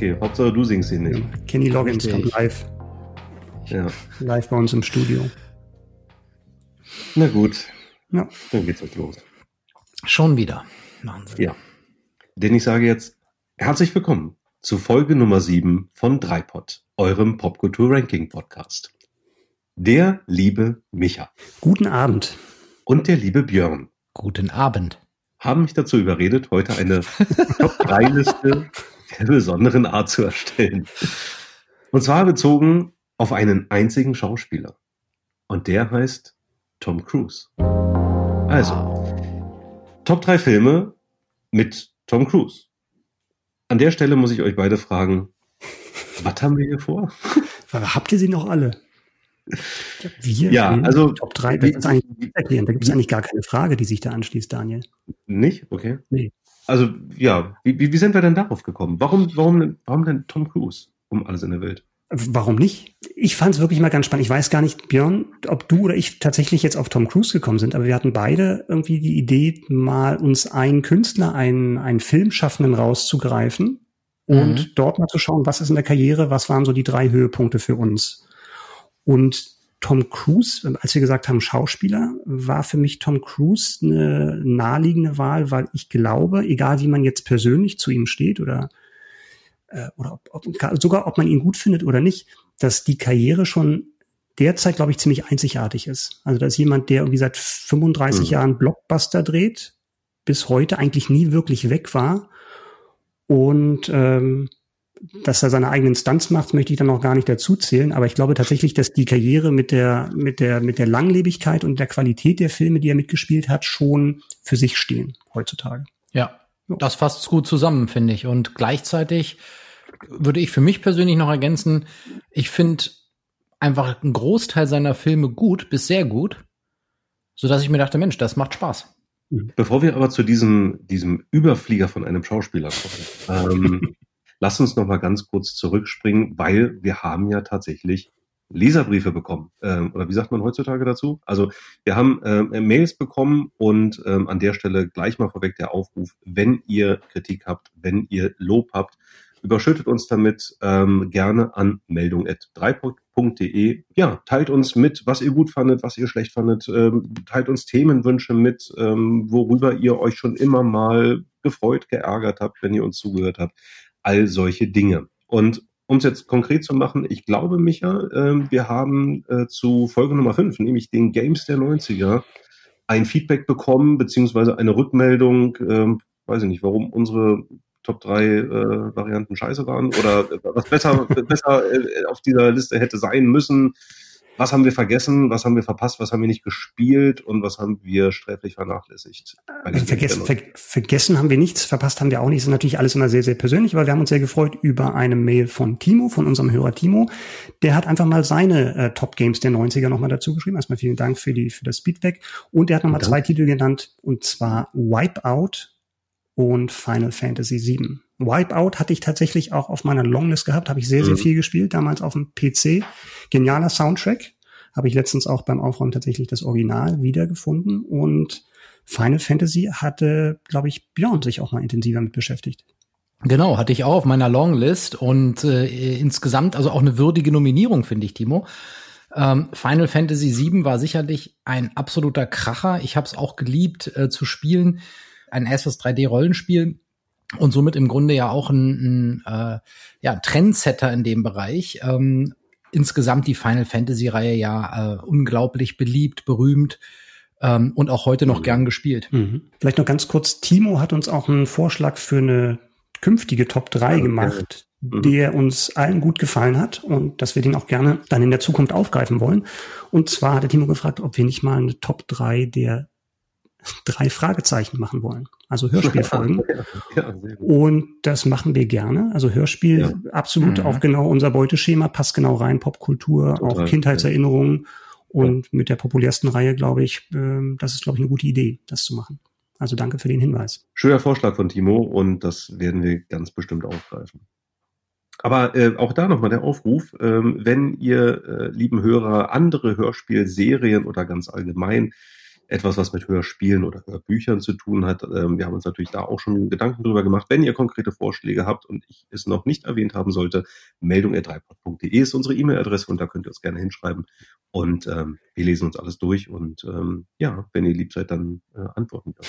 Okay, Hauptsache du singst ihn nicht. Kenny Loggins kommt live. Ja. Live bei uns im Studio. Na gut, Ja. dann geht's jetzt los. Schon wieder. Wahnsinn. Ja. Denn ich sage jetzt herzlich willkommen zu Folge Nummer 7 von Dreipod, eurem Popkultur-Ranking-Podcast. Der liebe Micha Guten Abend. und der liebe Björn Guten Abend. haben mich dazu überredet, heute eine Top-3-Liste der besonderen Art zu erstellen. Und zwar bezogen auf einen einzigen Schauspieler. Und der heißt Tom Cruise. Also, Top 3 Filme mit Tom Cruise. An der Stelle muss ich euch beide fragen, was haben wir hier vor? Habt ihr sie noch alle? Wir? Ja, also- Top 3, das ist eigentlich nicht erklären. Da gibt es eigentlich gar keine Frage, die sich da anschließt, Daniel. Nicht? Okay. Nee. Also, ja, wie, wie sind wir denn darauf gekommen? Warum, warum, denn- warum denn Tom Cruise um alles in der Welt? Warum nicht? Ich fand es wirklich mal ganz spannend. Ich weiß gar nicht, Björn, ob du oder ich tatsächlich jetzt auf Tom Cruise gekommen sind, aber wir hatten beide irgendwie die Idee, mal uns einen Künstler, einen, einen Filmschaffenden rauszugreifen und Mhm. dort mal zu schauen, was ist in der Karriere, was waren so die drei Höhepunkte für uns. Und Tom Cruise, als wir gesagt haben Schauspieler, war für mich Tom Cruise eine naheliegende Wahl, weil ich glaube, egal wie man jetzt persönlich zu ihm steht oder äh, oder ob, ob, sogar ob man ihn gut findet oder nicht, dass die Karriere schon derzeit, glaube ich, ziemlich einzigartig ist. Also da ist jemand, der irgendwie seit 35 Mhm. Jahren Blockbuster dreht, bis heute eigentlich nie wirklich weg war. Und ähm, dass er seine eigenen Stunts macht, möchte ich dann noch gar nicht dazu zählen. Aber ich glaube tatsächlich, dass die Karriere mit der, mit der, mit der Langlebigkeit und der Qualität der Filme, die er mitgespielt hat, schon für sich stehen heutzutage. Ja, das fasst gut zusammen, finde ich. Und gleichzeitig würde ich für mich persönlich noch ergänzen, ich finde einfach einen Großteil seiner Filme gut bis sehr gut, so dass ich mir dachte, Mensch, das macht Spaß. Bevor wir aber zu diesem, diesem Überflieger von einem Schauspieler kommen, ähm, lass uns noch mal ganz kurz zurückspringen, weil wir haben ja tatsächlich Leserbriefe bekommen. Ähm, oder wie sagt man heutzutage dazu? Also wir haben ähm, Mails bekommen und ähm, an der Stelle gleich mal vorweg der Aufruf, wenn ihr Kritik habt, wenn ihr Lob habt, überschüttet uns damit ähm, gerne an meldung.3.de. Ja, teilt uns mit, was ihr gut fandet, was ihr schlecht fandet. Ähm, teilt uns Themenwünsche mit, ähm, worüber ihr euch schon immer mal gefreut, geärgert habt, wenn ihr uns zugehört habt. All solche Dinge. Und um es jetzt konkret zu machen, ich glaube, Micha, ähm, wir haben äh, zu Folge Nummer 5, nämlich den Games der 90er, ein Feedback bekommen, beziehungsweise eine Rückmeldung, ähm, weiß ich nicht, warum unsere Top 3 äh, Varianten scheiße waren oder äh, was besser, besser äh, auf dieser Liste hätte sein müssen. Was haben wir vergessen, was haben wir verpasst, was haben wir nicht gespielt und was haben wir sträflich vernachlässigt? vergessen, ver vergessen haben wir nichts, verpasst haben wir auch nichts. Das ist natürlich alles immer sehr, sehr persönlich, aber wir haben uns sehr gefreut über eine Mail von Timo, von unserem Hörer Timo. Der hat einfach mal seine äh, Top Games der 90er nochmal dazu geschrieben. Erstmal vielen Dank für, die, für das Feedback. Und er hat nochmal zwei Titel genannt, und zwar Wipeout und Final Fantasy VII. Wipeout hatte ich tatsächlich auch auf meiner Longlist gehabt, habe ich sehr, sehr Mhm. viel gespielt, damals auf dem PC. Genialer Soundtrack. Habe ich letztens auch beim Aufräumen tatsächlich das Original wiedergefunden. Und Final Fantasy hatte, glaube ich, Björn sich auch mal intensiver mit beschäftigt. Genau, hatte ich auch auf meiner Longlist und äh, insgesamt also auch eine würdige Nominierung, finde ich, Timo. Ähm, Final Fantasy VII war sicherlich ein absoluter Kracher. Ich habe es auch geliebt äh, zu spielen. Ein erstes 3D-Rollenspiel und somit im Grunde ja auch ein, ein äh, ja, Trendsetter in dem Bereich. Ähm, insgesamt die Final Fantasy-Reihe ja äh, unglaublich beliebt, berühmt ähm, und auch heute noch gern gespielt. Mhm. Vielleicht noch ganz kurz, Timo hat uns auch einen Vorschlag für eine künftige Top 3 Okay. gemacht, Mhm. der uns allen gut gefallen hat und dass wir den auch gerne dann in der Zukunft aufgreifen wollen. Und zwar hat der Timo gefragt, ob wir nicht mal eine Top 3 der drei Fragezeichen machen wollen. Also Hörspielfolgen. ja, und das machen wir gerne. Also Hörspiel ja. absolut mhm. auch genau unser Beuteschema, passt genau rein, Popkultur, Total, auch Kindheitserinnerungen. Und mit der populärsten Reihe, glaube ich, äh, das ist, glaube ich, eine gute Idee, das zu machen. Also danke für den Hinweis. Schöner Vorschlag von Timo und das werden wir ganz bestimmt aufgreifen. Aber äh, auch da nochmal der Aufruf, ähm, wenn ihr, äh, lieben Hörer, andere Hörspielserien oder ganz allgemein etwas, was mit Hörspielen oder Hörbüchern zu tun hat. Ähm, wir haben uns natürlich da auch schon Gedanken drüber gemacht. Wenn ihr konkrete Vorschläge habt und ich es noch nicht erwähnt haben sollte, meldung ist unsere E-Mail-Adresse und da könnt ihr uns gerne hinschreiben. Und ähm, wir lesen uns alles durch und ähm, ja, wenn ihr lieb seid, dann äh, antworten wir.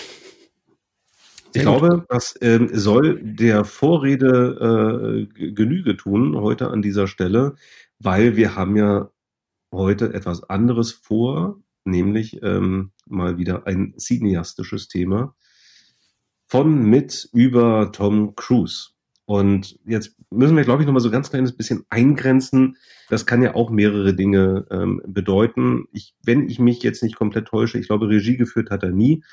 Ich glaube, das ähm, soll der Vorrede äh, Genüge tun heute an dieser Stelle, weil wir haben ja heute etwas anderes vor, nämlich ähm, mal wieder ein cineastisches Thema von mit über Tom Cruise. Und jetzt müssen wir, glaube ich, noch mal so ganz kleines bisschen eingrenzen. Das kann ja auch mehrere Dinge ähm, bedeuten. Ich, wenn ich mich jetzt nicht komplett täusche, ich glaube, Regie geführt hat er nie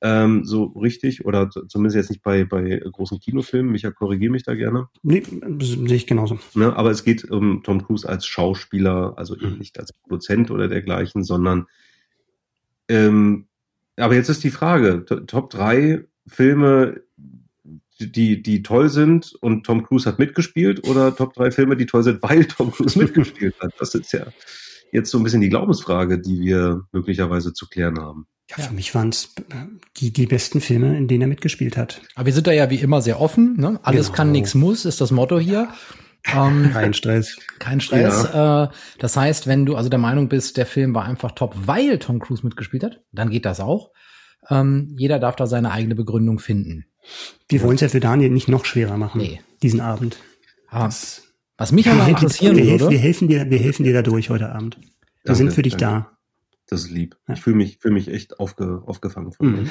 ähm, so richtig oder zumindest jetzt nicht bei, bei großen Kinofilmen. Micha, korrigiere mich da gerne. Nee, sehe ich genauso. Ne, aber es geht um Tom Cruise als Schauspieler, also eben mhm. nicht als Produzent oder dergleichen, sondern ähm, aber jetzt ist die Frage, Top 3 Filme, die, die toll sind und Tom Cruise hat mitgespielt oder Top 3 Filme, die toll sind, weil Tom Cruise mitgespielt hat? Das ist ja jetzt so ein bisschen die Glaubensfrage, die wir möglicherweise zu klären haben. Ja, für mich waren es äh, die, die besten Filme, in denen er mitgespielt hat. Aber wir sind da ja wie immer sehr offen. Ne? Alles genau. kann, nichts muss, ist das Motto hier. Ähm, kein Stress. Kein Stress. Ja. Äh, das heißt, wenn du also der Meinung bist, der Film war einfach top, weil Tom Cruise mitgespielt hat, dann geht das auch. Ähm, jeder darf da seine eigene Begründung finden. Wir wollen es ja für Daniel nicht noch schwerer machen, nee. diesen Abend. Ah, das, was mich aber interessieren wir, würde. Wir helfen dir, wir helfen dir dadurch heute Abend. Wir danke, sind für dich danke. da. Das ist lieb. Ja. Ich fühle mich, fühl mich echt aufge, aufgefangen von mhm.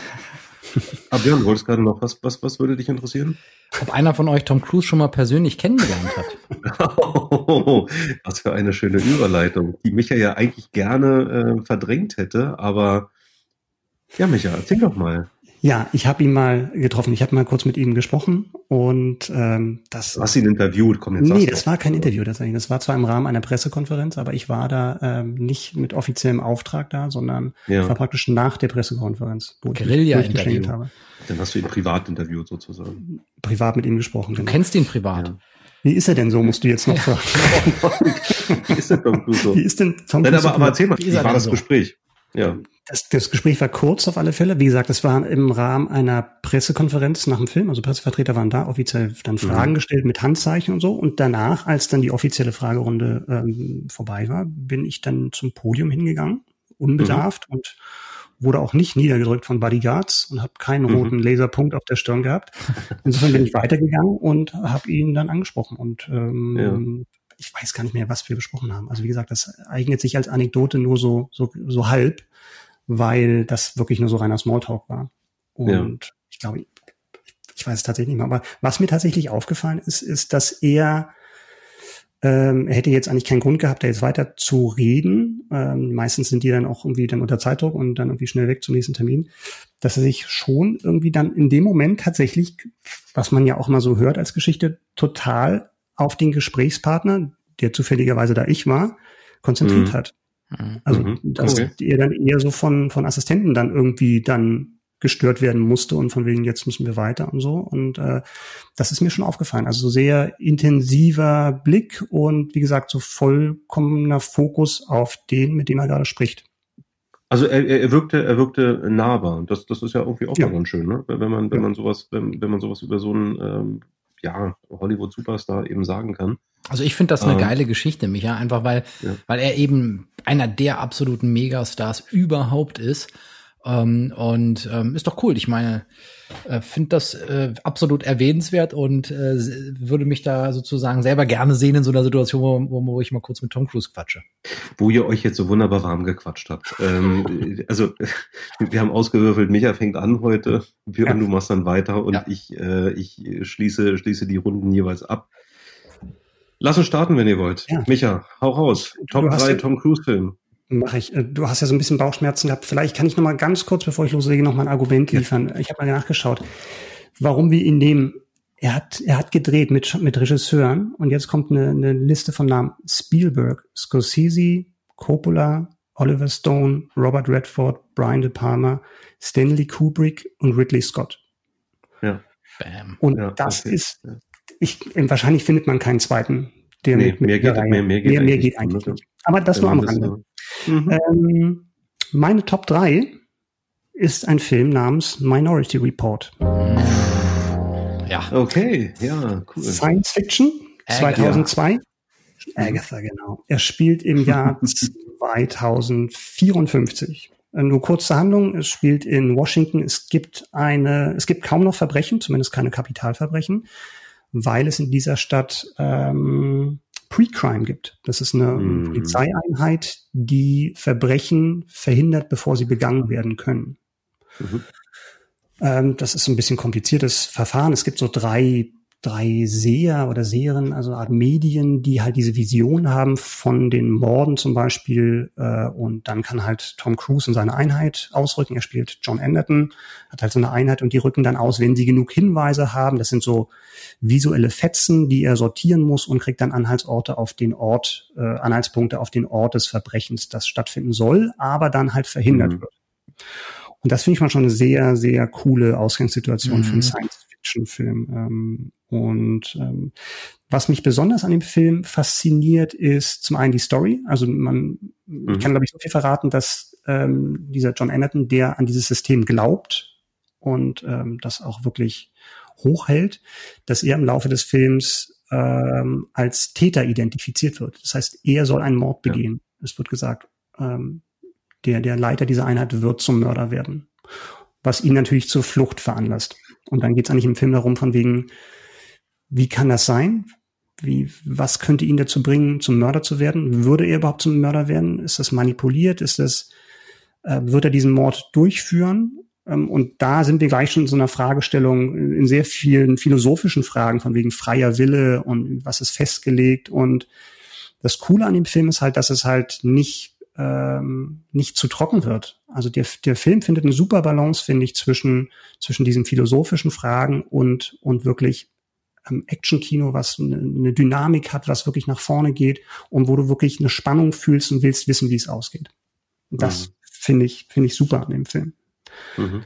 Aber Björn, wolltest gerade noch, was, was, was würde dich interessieren? Ob einer von euch Tom Cruise schon mal persönlich kennengelernt hat. oh, was für eine schöne Überleitung, die Micha ja eigentlich gerne äh, verdrängt hätte, aber ja, Micha, erzähl doch mal. Ja, ich habe ihn mal getroffen. Ich habe mal kurz mit ihm gesprochen und ähm, das. Du hast ihn interviewt, komm jetzt. Nee, das war kein Interview tatsächlich. Das war zwar im Rahmen einer Pressekonferenz, aber ich war da ähm, nicht mit offiziellem Auftrag da, sondern ja. ich war praktisch nach der Pressekonferenz, wo Guerilla-Interview. ich habe. Dann hast du ihn privat interviewt sozusagen. Privat mit ihm gesprochen. Du genau. kennst ihn privat. Ja. Wie ist er denn so, musst du jetzt noch fragen. Wie ist denn Tom Cruise so? Wie ist denn Tom Cruise? Nein, aber, aber erzähl mal, wie, wie war das so? Gespräch? Ja. Das, das Gespräch war kurz auf alle Fälle. Wie gesagt, das war im Rahmen einer Pressekonferenz nach dem Film. Also Pressevertreter waren da, offiziell dann Fragen mhm. gestellt mit Handzeichen und so. Und danach, als dann die offizielle Fragerunde ähm, vorbei war, bin ich dann zum Podium hingegangen, unbedarft mhm. und wurde auch nicht niedergedrückt von Bodyguards und habe keinen mhm. roten Laserpunkt auf der Stirn gehabt. Insofern bin ich weitergegangen und habe ihn dann angesprochen. Und ähm, ja. Ich weiß gar nicht mehr, was wir besprochen haben. Also wie gesagt, das eignet sich als Anekdote nur so, so, so halb weil das wirklich nur so reiner Smalltalk war. Und ja. ich glaube, ich weiß es tatsächlich nicht mehr. Aber was mir tatsächlich aufgefallen ist, ist, dass er, ähm, er hätte jetzt eigentlich keinen Grund gehabt, da jetzt weiter zu reden. Ähm, meistens sind die dann auch irgendwie dann unter Zeitdruck und dann irgendwie schnell weg zum nächsten Termin. Dass er sich schon irgendwie dann in dem Moment tatsächlich, was man ja auch mal so hört als Geschichte, total auf den Gesprächspartner, der zufälligerweise da ich war, konzentriert mhm. hat. Mhm. Also, mhm. dass okay. ihr dann eher so von, von Assistenten dann irgendwie dann gestört werden musste und von wegen, jetzt müssen wir weiter und so. Und äh, das ist mir schon aufgefallen. Also so sehr intensiver Blick und wie gesagt, so vollkommener Fokus auf den, mit dem er gerade spricht. Also er, er wirkte, er wirkte nahbar. Das, das ist ja irgendwie auch ja. mal ganz schön, ne? Wenn man, wenn ja. man sowas, wenn, wenn man sowas über so einen ähm, ja, Hollywood-Superstar eben sagen kann. Also ich finde das eine ähm, geile Geschichte, Micha, einfach weil, ja. weil er eben einer der absoluten Megastars überhaupt ist. Ähm, und ähm, ist doch cool. Ich meine, äh, finde das äh, absolut erwähnenswert und äh, würde mich da sozusagen selber gerne sehen in so einer Situation, wo, wo ich mal kurz mit Tom Cruise quatsche. Wo ihr euch jetzt so wunderbar warm gequatscht habt. ähm, also wir haben ausgewürfelt, Micha fängt an heute, Björn, ja. du machst dann weiter und ja. ich, äh, ich schließe, schließe die Runden jeweils ab. Lass uns starten, wenn ihr wollt. Ja. Micha, hau raus. Top 3 Tom Cruise Film. Mache ich. Äh, du hast ja so ein bisschen Bauchschmerzen gehabt. Vielleicht kann ich noch mal ganz kurz, bevor ich loslege, noch mal ein Argument liefern. Ich habe mal nachgeschaut, warum wir ihn nehmen. Er hat, er hat gedreht mit, mit Regisseuren und jetzt kommt eine, eine Liste von Namen. Spielberg, Scorsese, Coppola, Oliver Stone, Robert Redford, Brian De Palma, Stanley Kubrick und Ridley Scott. Ja. Bam. Und ja, das okay. ist, ich, wahrscheinlich findet man keinen zweiten, der nee, mit, mit mehr, geht, mehr, mehr, geht, mehr, mehr geht eigentlich nicht. Aber das nur am Rande. Mhm. Ähm, meine Top 3 ist ein Film namens Minority Report. Ja. Okay, ja, cool. Science Fiction, 2002. Agatha, genau. Er spielt im Jahr 2054. Äh, nur kurze Handlung. Es spielt in Washington. Es gibt eine, es gibt kaum noch Verbrechen, zumindest keine Kapitalverbrechen, weil es in dieser Stadt ähm, Pre-Crime gibt. Das ist eine mm. Polizeieinheit, die Verbrechen verhindert, bevor sie begangen werden können. Mhm. Ähm, das ist ein bisschen kompliziertes Verfahren. Es gibt so drei drei Seher oder Seherinnen, also Art Medien, die halt diese Vision haben von den Morden zum Beispiel. Äh, und dann kann halt Tom Cruise in seine Einheit ausrücken. Er spielt John Anderton, hat halt so eine Einheit und die rücken dann aus, wenn sie genug Hinweise haben. Das sind so visuelle Fetzen, die er sortieren muss und kriegt dann Anhaltsorte auf den Ort, äh, Anhaltspunkte auf den Ort des Verbrechens, das stattfinden soll, aber dann halt verhindert mhm. wird. Und das finde ich mal schon eine sehr, sehr coole Ausgangssituation mhm. für einen Science-Fiction-Film. Ähm, und ähm, was mich besonders an dem Film fasziniert, ist zum einen die Story. Also man mhm. kann, glaube ich, so viel verraten, dass ähm, dieser John Anderton, der an dieses System glaubt und ähm, das auch wirklich hochhält, dass er im Laufe des Films ähm, als Täter identifiziert wird. Das heißt, er soll einen Mord begehen. Ja. Es wird gesagt, ähm, der, der Leiter dieser Einheit wird zum Mörder werden. Was ihn natürlich zur Flucht veranlasst. Und dann geht es eigentlich im Film darum, von wegen, wie kann das sein? Wie, was könnte ihn dazu bringen, zum Mörder zu werden? Würde er überhaupt zum Mörder werden? Ist das manipuliert? Ist das, äh, wird er diesen Mord durchführen? Ähm, und da sind wir gleich schon in so einer Fragestellung, in sehr vielen philosophischen Fragen von wegen freier Wille und was ist festgelegt. Und das Coole an dem Film ist halt, dass es halt nicht ähm, nicht zu trocken wird. Also der, der Film findet eine super Balance, finde ich, zwischen, zwischen diesen philosophischen Fragen und, und wirklich ähm, Action-Kino, was eine, eine Dynamik hat, was wirklich nach vorne geht und wo du wirklich eine Spannung fühlst und willst wissen, wie es ausgeht. Das mhm. finde ich, finde ich super an dem Film. Mhm.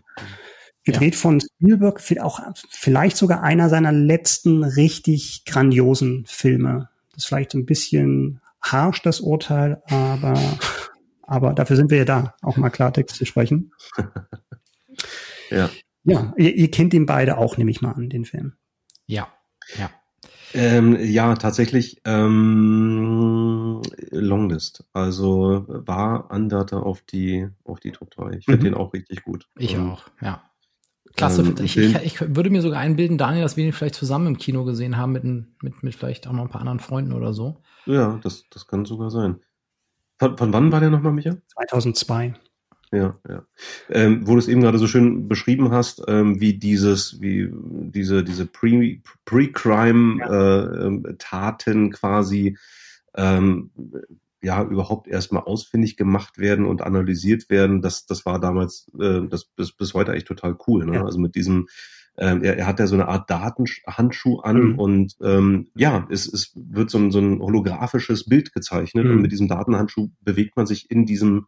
Gedreht ja. von Spielberg, auch vielleicht sogar einer seiner letzten richtig grandiosen Filme. Das ist vielleicht ein bisschen harsch, das Urteil, aber, aber dafür sind wir ja da, auch mal Klartext zu sprechen. ja. Ja, ihr, ihr kennt ihn beide auch, nehme ich mal an, den Film. Ja, ja. Ähm, ja, tatsächlich ähm, Longlist. Also war Anwärter auf die auf die Top 3. Ich finde mhm. den auch richtig gut. Ich ähm, auch, ja. Klasse. Ähm, ich, ich, ich, würde mir sogar einbilden, Daniel, dass wir ihn vielleicht zusammen im Kino gesehen haben mit, mit, mit vielleicht auch noch ein paar anderen Freunden oder so. Ja, das, das kann sogar sein. Von, von wann war der nochmal, Micha? 2002. Ja, ja. Ähm, wo du es eben gerade so schön beschrieben hast, ähm, wie dieses, wie diese, diese Pre-Crime-Taten ja. äh, quasi ähm, ja überhaupt erstmal ausfindig gemacht werden und analysiert werden, das, das war damals, äh, das bis, bis heute echt total cool. Ne? Ja. Also mit diesem, ähm, er, er hat ja so eine Art Datenhandschuh an mhm. und ähm, ja, es, es wird so ein, so ein holographisches Bild gezeichnet mhm. und mit diesem Datenhandschuh bewegt man sich in diesem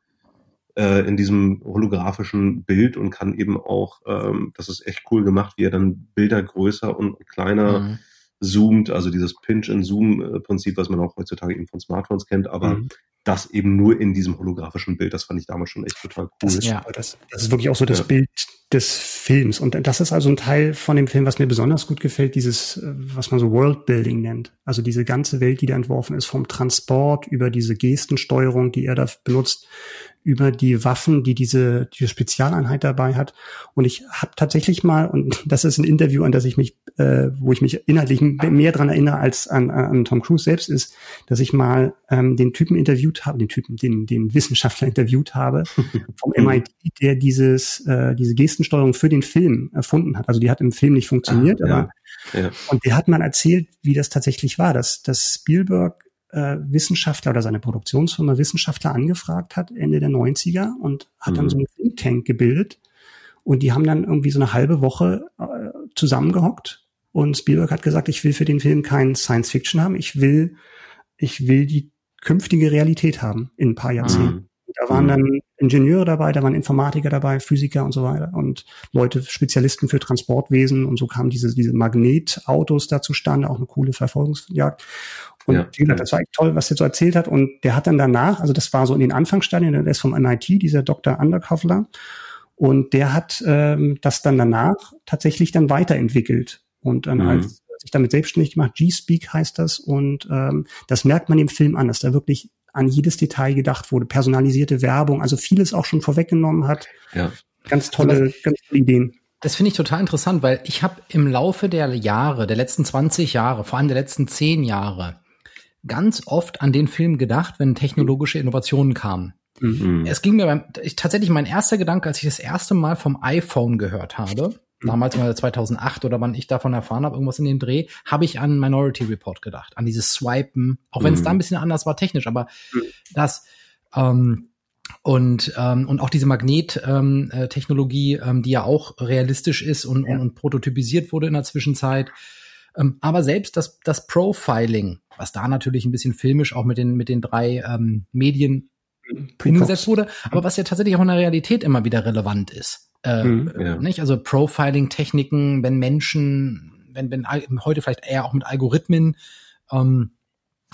äh, in diesem holographischen Bild und kann eben auch, ähm, das ist echt cool gemacht, wie er dann Bilder größer und kleiner mhm zoomt, also dieses Pinch-and-Zoom-Prinzip, was man auch heutzutage eben von Smartphones kennt, aber mhm. Das eben nur in diesem holographischen Bild, das fand ich damals schon echt total cool. Das ist, ja. das, das ist wirklich auch so das ja. Bild des Films. Und das ist also ein Teil von dem Film, was mir besonders gut gefällt, dieses, äh, was man so Worldbuilding nennt. Also diese ganze Welt, die da entworfen ist, vom Transport über diese Gestensteuerung, die er da benutzt, über die Waffen, die diese, diese Spezialeinheit dabei hat. Und ich habe tatsächlich mal, und das ist ein Interview, an das ich mich, äh, wo ich mich inhaltlich mehr dran erinnere als an, an Tom Cruise selbst, ist, dass ich mal ähm, den Typen interviewt habe, den Typen, den, den Wissenschaftler interviewt habe vom MIT, der dieses, äh, diese Gestensteuerung für den Film erfunden hat. Also die hat im Film nicht funktioniert, ah, aber ja. und der hat mal erzählt, wie das tatsächlich war, dass, dass Spielberg äh, Wissenschaftler oder seine Produktionsfirma Wissenschaftler angefragt hat, Ende der 90er, und hat mhm. dann so einen Think Tank gebildet. Und die haben dann irgendwie so eine halbe Woche äh, zusammengehockt. Und Spielberg hat gesagt, ich will für den Film kein Science Fiction haben, ich will, ich will die künftige Realität haben in ein paar Jahrzehnten. Mhm. Da waren mhm. dann Ingenieure dabei, da waren Informatiker dabei, Physiker und so weiter und Leute, Spezialisten für Transportwesen und so kamen diese, diese Magnetautos da zustande, auch eine coole Verfolgungsjagd. Und ja. wie gesagt, das war echt toll, was er so erzählt hat. Und der hat dann danach, also das war so in den Anfangsstadien, der ist vom MIT, dieser Dr. Underkoffler. Und der hat ähm, das dann danach tatsächlich dann weiterentwickelt. Und dann mhm. als sich damit selbstständig gemacht, G-Speak heißt das. Und ähm, das merkt man im Film an, dass da wirklich an jedes Detail gedacht wurde, personalisierte Werbung, also vieles auch schon vorweggenommen hat. Ja. Ganz tolle, also ganz tolle Ideen. Das finde ich total interessant, weil ich habe im Laufe der Jahre, der letzten 20 Jahre, vor allem der letzten 10 Jahre, ganz oft an den Film gedacht, wenn technologische Innovationen kamen. Mhm. Es ging mir beim, ich, tatsächlich mein erster Gedanke, als ich das erste Mal vom iPhone gehört habe, damals mal 2008 oder wann ich davon erfahren habe, irgendwas in dem Dreh, habe ich an Minority Report gedacht, an dieses Swipen, auch wenn es mhm. da ein bisschen anders war technisch, aber mhm. das ähm, und ähm, und auch diese Magnettechnologie, ähm, ähm, die ja auch realistisch ist und, ja. und, und prototypisiert wurde in der Zwischenzeit. Ähm, aber selbst das das Profiling, was da natürlich ein bisschen filmisch auch mit den mit den drei ähm, Medien umgesetzt wurde, aber was ja tatsächlich auch in der Realität immer wieder relevant ist. Äh, mhm, ja. nicht? Also Profiling-Techniken, wenn Menschen, wenn, wenn heute vielleicht eher auch mit Algorithmen, ähm,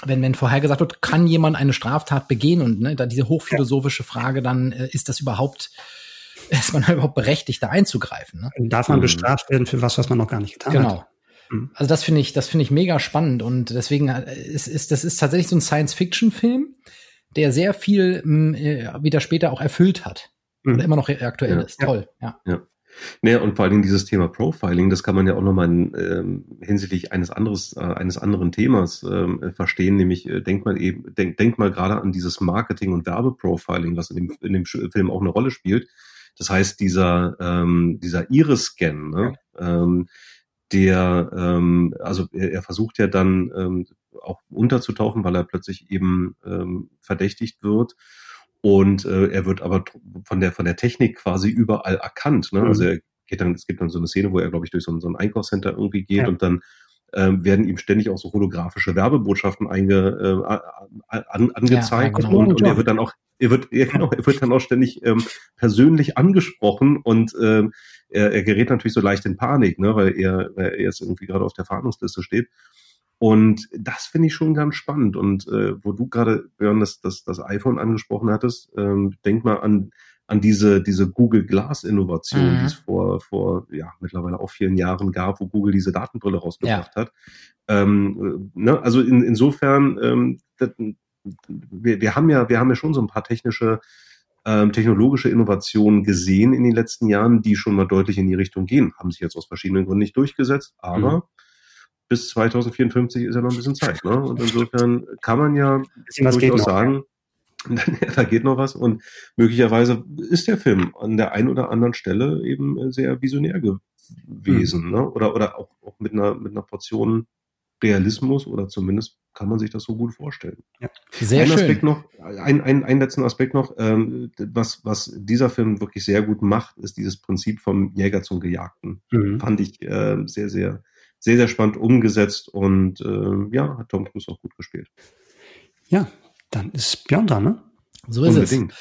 wenn, wenn vorhergesagt wird, kann jemand eine Straftat begehen und ne, da diese hochphilosophische Frage dann, äh, ist das überhaupt, ist man überhaupt berechtigt, da einzugreifen? Ne? Darf man mhm. bestraft werden für was, was man noch gar nicht getan genau. hat? Genau. Also das finde ich, das finde ich mega spannend und deswegen äh, ist, ist das ist tatsächlich so ein Science-Fiction-Film, der sehr viel mh, äh, wieder später auch erfüllt hat mhm. oder immer noch aktuell ja. ist. Toll, ja. ja. Naja, und vor allen Dingen dieses Thema Profiling, das kann man ja auch nochmal ähm, hinsichtlich eines anderes, äh, eines anderen Themas ähm, verstehen, nämlich äh, denkt mal eben, denk, denkt mal gerade an dieses Marketing- und Werbeprofiling, was in dem, in dem Film auch eine Rolle spielt. Das heißt, dieser, ähm, dieser Iris-Scan, ne? ähm, der, ähm, also er, er versucht ja dann ähm, auch unterzutauchen, weil er plötzlich eben ähm, verdächtigt wird und äh, er wird aber von der von der Technik quasi überall erkannt. Ne? Also mhm. Also er geht dann, es gibt dann so eine Szene, wo er, glaube ich, durch so ein, so ein Einkaufscenter irgendwie geht ja. und dann ähm, werden ihm ständig auch so holographische Werbebotschaften einge, äh, an, angezeigt ja, und, und er wird dann auch er wird ja, genau, er wird dann auch ständig ähm, persönlich angesprochen und ähm, er, er gerät natürlich so leicht in Panik, ne, weil er, weil er jetzt irgendwie gerade auf der Fahndungsliste steht. Und das finde ich schon ganz spannend. Und äh, wo du gerade, Björn, das, das, das iPhone angesprochen hattest, ähm, denk mal an, an diese, diese Google Glass Innovation, mhm. die es vor, vor ja, mittlerweile auch vielen Jahren gab, wo Google diese Datenbrille rausgebracht ja. hat. Ähm, ne? Also in, insofern, ähm, das, wir, wir haben ja, wir haben ja schon so ein paar technische ähm, technologische Innovationen gesehen in den letzten Jahren, die schon mal deutlich in die Richtung gehen. Haben sich jetzt aus verschiedenen Gründen nicht durchgesetzt, aber mhm bis 2054 ist ja noch ein bisschen Zeit. Ne? Und insofern kann man ja durchaus sagen, da geht noch was und möglicherweise ist der Film an der einen oder anderen Stelle eben sehr visionär gewesen, mhm. ne? Oder oder auch, auch mit einer mit einer Portion Realismus oder zumindest kann man sich das so gut vorstellen. Ja. Sehr ein schön. Aspekt noch, ein, ein, ein letzten Aspekt noch, ähm, was, was dieser Film wirklich sehr gut macht, ist dieses Prinzip vom Jäger zum Gejagten. Mhm. Fand ich äh, sehr, sehr sehr, sehr spannend umgesetzt und äh, ja, hat Tom Cruise auch gut gespielt. Ja, dann ist Björn dran, ne? So ist Unbedingt. es.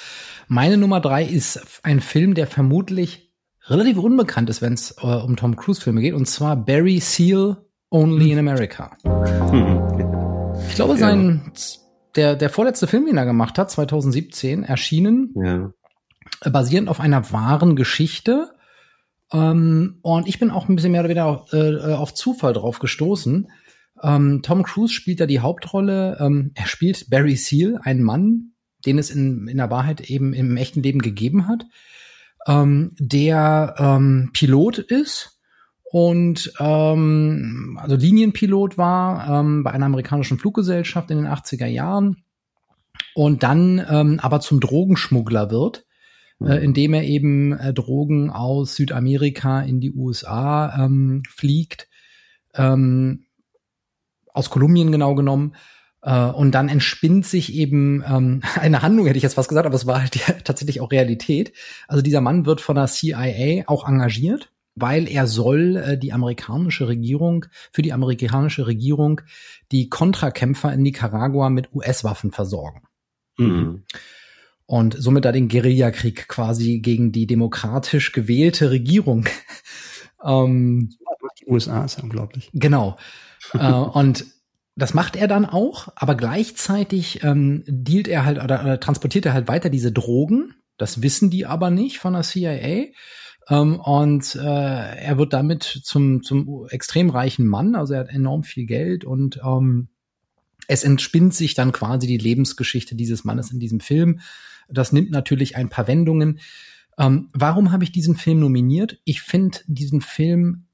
Meine Nummer drei ist ein Film, der vermutlich relativ unbekannt ist, wenn es äh, um Tom Cruise Filme geht, und zwar Barry Seal Only in America. Ich glaube, sein der der vorletzte Film, den er gemacht hat, 2017, erschienen, ja. basierend auf einer wahren Geschichte ähm, und ich bin auch ein bisschen mehr oder weniger auf, äh, auf Zufall drauf gestoßen. Ähm, Tom Cruise spielt da die Hauptrolle. Ähm, er spielt Barry Seal, einen Mann, den es in, in der Wahrheit eben im echten Leben gegeben hat, ähm, der ähm, Pilot ist und ähm, also Linienpilot war bei einer amerikanischen Fluggesellschaft in den 80er Jahren und dann aber zum Drogenschmuggler wird äh, indem er eben äh, Drogen aus Südamerika in die USA ähm, fliegt, ähm, aus Kolumbien genau genommen. Äh, und dann entspinnt sich eben ähm, eine Handlung, hätte ich jetzt fast gesagt, aber es war halt ja tatsächlich auch Realität. Also dieser Mann wird von der CIA auch engagiert, weil er soll äh, die amerikanische Regierung, für die amerikanische Regierung die Kontrakämpfer in Nicaragua mit US-Waffen versorgen. Mhm. Und somit da den Guerillakrieg quasi gegen die demokratisch gewählte Regierung. ähm, die USA ist unglaublich. Genau. äh, und das macht er dann auch, aber gleichzeitig ähm, dealt er halt oder, oder transportiert er halt weiter diese Drogen. Das wissen die aber nicht von der CIA. Ähm, und äh, er wird damit zum, zum extrem reichen Mann, also er hat enorm viel Geld und ähm, es entspinnt sich dann quasi die Lebensgeschichte dieses Mannes in diesem Film. Das nimmt natürlich ein paar Wendungen. Ähm, warum habe ich diesen Film nominiert? Ich finde diesen Film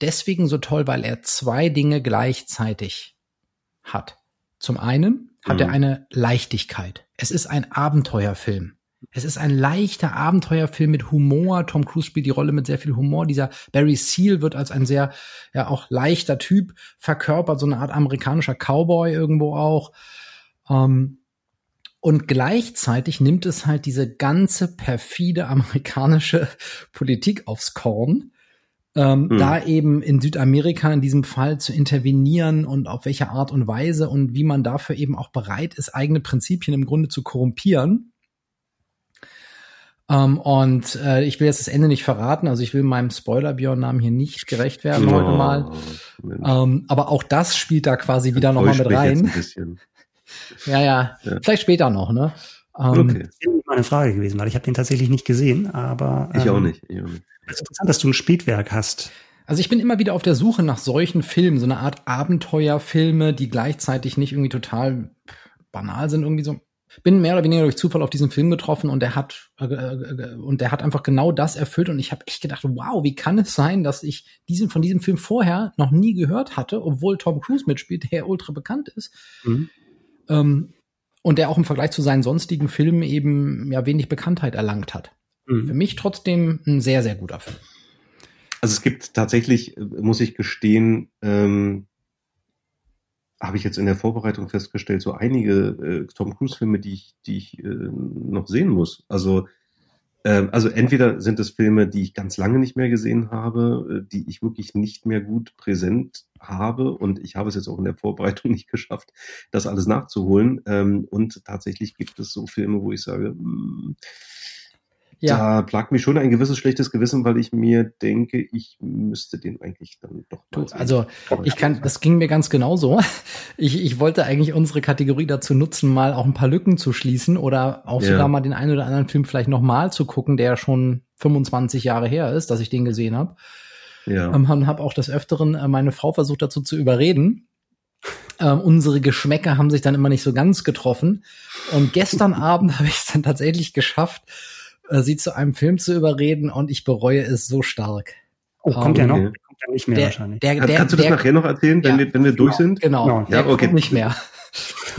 deswegen so toll, weil er zwei Dinge gleichzeitig hat. Zum einen hat mhm. er eine Leichtigkeit. Es ist ein Abenteuerfilm. Es ist ein leichter Abenteuerfilm mit Humor. Tom Cruise spielt die Rolle mit sehr viel Humor. Dieser Barry Seal wird als ein sehr, ja, auch leichter Typ verkörpert, so eine Art amerikanischer Cowboy irgendwo auch. Ähm, und gleichzeitig nimmt es halt diese ganze perfide amerikanische Politik aufs Korn ähm, hm. da eben in Südamerika in diesem Fall zu intervenieren und auf welche Art und Weise und wie man dafür eben auch bereit ist, eigene Prinzipien im Grunde zu korrumpieren. Ähm, und äh, ich will jetzt das Ende nicht verraten, also ich will meinem Spoiler-Björn-Namen hier nicht gerecht werden oh, heute mal. Ähm, aber auch das spielt da quasi wieder nochmal mit rein. Ja, ja, ja, vielleicht später noch, ne? Ähm, okay. Das wäre meine Frage gewesen, weil ich habe den tatsächlich nicht gesehen, aber. Ähm, ich auch nicht. Ich auch nicht. Es ist interessant, dass du ein Spätwerk hast. Also ich bin immer wieder auf der Suche nach solchen Filmen, so eine Art Abenteuerfilme, die gleichzeitig nicht irgendwie total banal sind, irgendwie so. Bin mehr oder weniger durch Zufall auf diesen Film getroffen und der hat äh, äh, und der hat einfach genau das erfüllt und ich habe echt gedacht, wow, wie kann es sein, dass ich diesen von diesem Film vorher noch nie gehört hatte, obwohl Tom Cruise mitspielt, der ultra bekannt ist. Mhm. Ähm, und der auch im Vergleich zu seinen sonstigen Filmen eben ja wenig Bekanntheit erlangt hat. Mhm. Für mich trotzdem ein sehr, sehr guter Film. Also es gibt tatsächlich, muss ich gestehen, ähm, habe ich jetzt in der Vorbereitung festgestellt, so einige äh, Tom Cruise-Filme, die ich, die ich äh, noch sehen muss. Also, äh, also entweder sind es Filme, die ich ganz lange nicht mehr gesehen habe, äh, die ich wirklich nicht mehr gut präsent habe und ich habe es jetzt auch in der Vorbereitung nicht geschafft, das alles nachzuholen. Ähm, und tatsächlich gibt es so Filme, wo ich sage, mh, hm, ja. da plagt mich schon ein gewisses schlechtes Gewissen, weil ich mir denke, ich müsste den eigentlich dann doch sehen. Also ich kann, das ging mir ganz genauso. Ich, ich wollte eigentlich unsere Kategorie dazu nutzen, mal auch ein paar Lücken zu schließen oder auch ja. sogar mal den einen oder anderen Film vielleicht noch mal zu gucken, der schon 25 Jahre her ist, dass ich den gesehen habe. Ja. Ähm, habe auch des Öfteren äh, meine Frau versucht dazu zu überreden. Ähm, unsere Geschmäcker haben sich dann immer nicht so ganz getroffen. Und gestern Abend habe ich es dann tatsächlich geschafft, äh, sie zu einem Film zu überreden und ich bereue es so stark. Oh, kommt um, ja ähm, noch? Kommt ja nicht mehr der, wahrscheinlich. Der, der, Kannst du das nachher noch erzählen, wenn, ja, wir, wenn wir durch sind? Genau, genau. ja, okay. nicht mehr.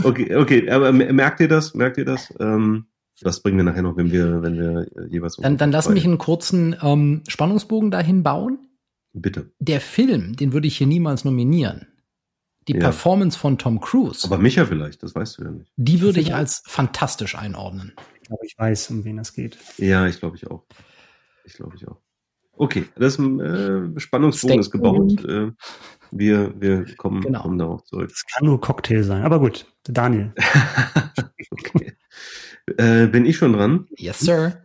Okay, okay, aber merkt ihr das? Merkt ihr das? Ähm, das bringen wir nachher noch, wenn wir, wenn wir jeweils. Dann, dann lass mich einen kurzen ähm, Spannungsbogen dahin bauen. Bitte. Der Film, den würde ich hier niemals nominieren. Die ja. Performance von Tom Cruise. Aber Micha vielleicht, das weißt du ja nicht. Die würde ich als fantastisch einordnen. Ich glaube, ich weiß, um wen es geht. Ja, ich glaube ich auch. Ich glaube ich auch. Okay, das äh, Spannungsbogen ist gebaut. Äh, wir, wir kommen, genau. kommen darauf zurück. Das kann nur Cocktail sein. Aber gut, Daniel. okay. Äh, bin ich schon dran? Yes, sir.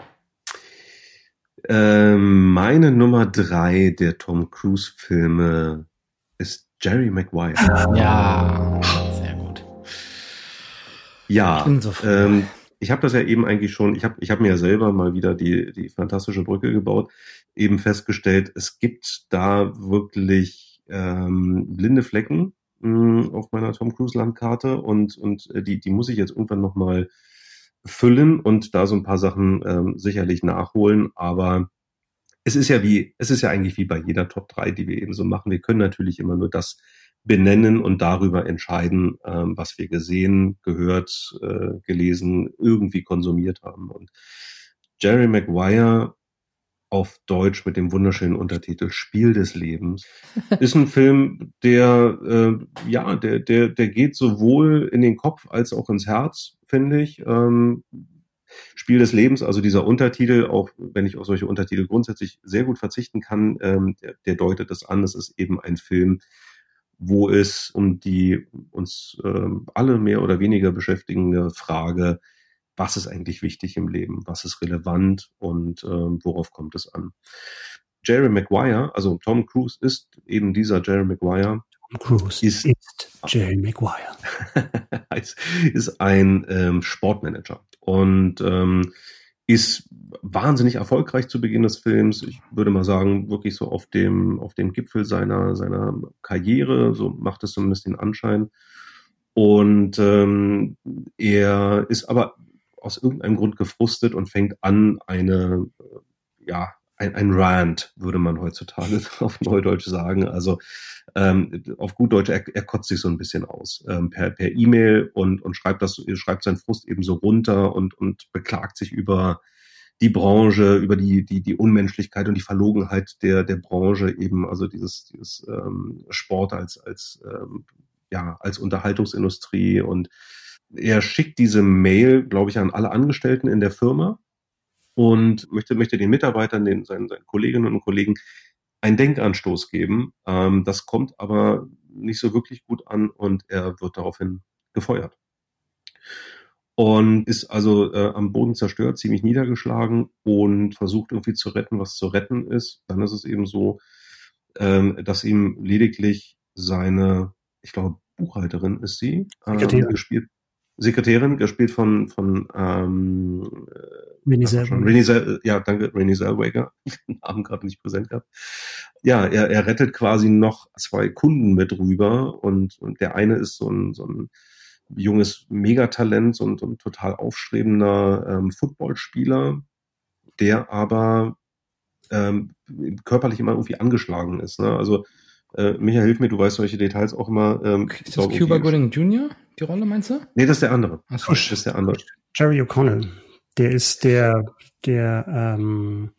Ähm, meine Nummer drei der Tom Cruise Filme ist Jerry Maguire. Ja, sehr gut. Ja, ich, so ähm, ich habe das ja eben eigentlich schon, ich habe ich hab mir ja selber mal wieder die, die fantastische Brücke gebaut, eben festgestellt, es gibt da wirklich ähm, blinde Flecken mh, hm, auf meiner Tom Cruise Landkarte und, und äh, die, die muss ich jetzt irgendwann nochmal füllen und da so ein paar Sachen ähm, sicherlich nachholen, aber es ist ja wie, es ist ja eigentlich wie bei jeder Top 3, die wir eben so machen. Wir können natürlich immer nur das benennen und darüber entscheiden, ähm, was wir gesehen, gehört, äh, gelesen, irgendwie konsumiert haben. Und Jerry Maguire auf Deutsch mit dem wunderschönen Untertitel Spiel des Lebens. Ist ein Film, der äh, ja, der der der geht sowohl in den Kopf als auch ins Herz, finde ich. Ähm, Spiel des Lebens, also dieser Untertitel, auch wenn ich auf solche Untertitel grundsätzlich sehr gut verzichten kann, ähm, der, der deutet das an. Es ist eben ein Film, wo es um die uns ähm, alle mehr oder weniger beschäftigende Frage was ist eigentlich wichtig im Leben, was ist relevant und ähm, worauf kommt es an. Jerry Maguire, also Tom Cruise ist eben dieser Jerry Maguire. Tom Cruise ist, ist Jerry Maguire. ist ein ähm, Sportmanager und ähm, ist wahnsinnig erfolgreich zu Beginn des Films. Ich würde mal sagen, wirklich so auf dem, auf dem Gipfel seiner, seiner Karriere, so macht es zumindest den Anschein. Und ähm, er ist aber aus irgendeinem Grund gefrustet und fängt an, eine, ja, ein, ein Rant, würde man heutzutage auf Neudeutsch sagen. Also ähm, auf gut Deutsch, er, er kotzt sich so ein bisschen aus ähm, per per E-Mail und und schreibt das, schreibt seinen Frust eben so runter und und beklagt sich über die Branche, über die die die Unmenschlichkeit und die Verlogenheit der der Branche eben, also dieses dieses ähm, Sport als als ähm, ja als Unterhaltungsindustrie. Und er schickt diese Mail, glaube ich, an alle Angestellten in der Firma und möchte, möchte den Mitarbeitern, den, seinen, seinen Kolleginnen und Kollegen einen Denkanstoß geben. Ähm, das kommt aber nicht so wirklich gut an und er wird daraufhin gefeuert. Und ist also äh, am Boden zerstört, ziemlich niedergeschlagen und versucht irgendwie zu retten, was zu retten ist. Dann ist es eben so, ähm, dass ihm lediglich seine, ich glaube, Buchhalterin ist sie, äh, gespielt, Sekretärin, gespielt von, von ähm, Renée Zellweger. ja, danke, Renée Zellweger. Den Namen gerade nicht präsent gehabt. Ja, er, er rettet quasi noch zwei Kunden mit rüber und, und der eine ist so ein, so ein junges Megatalent, so ein, so ein total aufstrebender ähm, Footballspieler, der aber ähm, körperlich immer irgendwie angeschlagen ist. Ne? Also äh, Michael, hilf mir, du weißt solche Details auch immer. Ähm, ist das Cuba Gooding Jr., die Rolle, meinst du? Nee, das ist der andere. Ach so. Das ist der andere. Jerry O'Connell. Der ist der, der, ähm,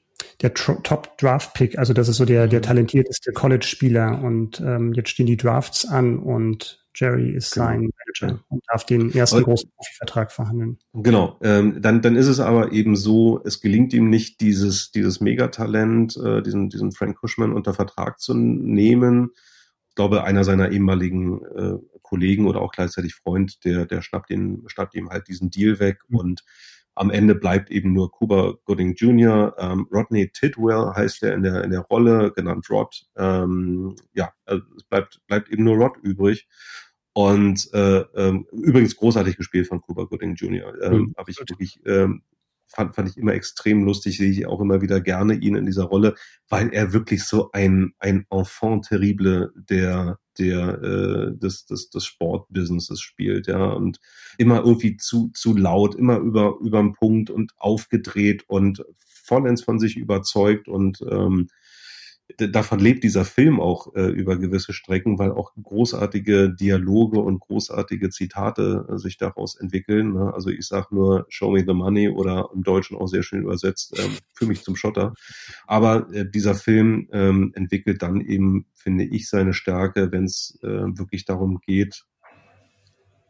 der Top Draft Pick. Also das ist so der, der mhm. talentierteste College-Spieler. Und ähm, jetzt stehen die Drafts an und Jerry ist genau. sein Manager und darf den ersten und, großen Profivertrag verhandeln. Genau. Ähm, dann, dann ist es aber eben so, es gelingt ihm nicht, dieses, dieses Megatalent, äh, diesen, diesen Frank Cushman unter Vertrag zu nehmen. Ich glaube, einer seiner ehemaligen äh, Kollegen oder auch gleichzeitig Freund, der, der schnappt, ihn, schnappt ihm halt diesen Deal weg mhm. und am Ende bleibt eben nur Cuba Gooding Jr. Ähm, Rodney Tidwell heißt er in der, in der Rolle, genannt Rod. Ähm, ja, also es bleibt, bleibt eben nur Rod übrig. Und äh, ähm, übrigens großartig gespielt von Cuba Gooding Jr. Ähm, mhm. Habe ich wirklich ähm, fand, fand ich immer extrem lustig, sehe ich auch immer wieder gerne ihn in dieser Rolle, weil er wirklich so ein, ein Enfant terrible der, der, äh, des, des, des Sportbusinesses spielt, ja, und immer irgendwie zu, zu laut, immer über, überm Punkt und aufgedreht und vollends von sich überzeugt und ähm, davon lebt dieser Film auch äh, über gewisse Strecken, weil auch großartige Dialoge und großartige Zitate äh, sich daraus entwickeln. Ne? Also ich sage nur Show me the money oder im Deutschen auch sehr schön übersetzt, ähm, für mich zum Schotter. Aber äh, dieser Film ähm, entwickelt dann eben, finde ich, seine Stärke, wenn es äh, wirklich darum geht,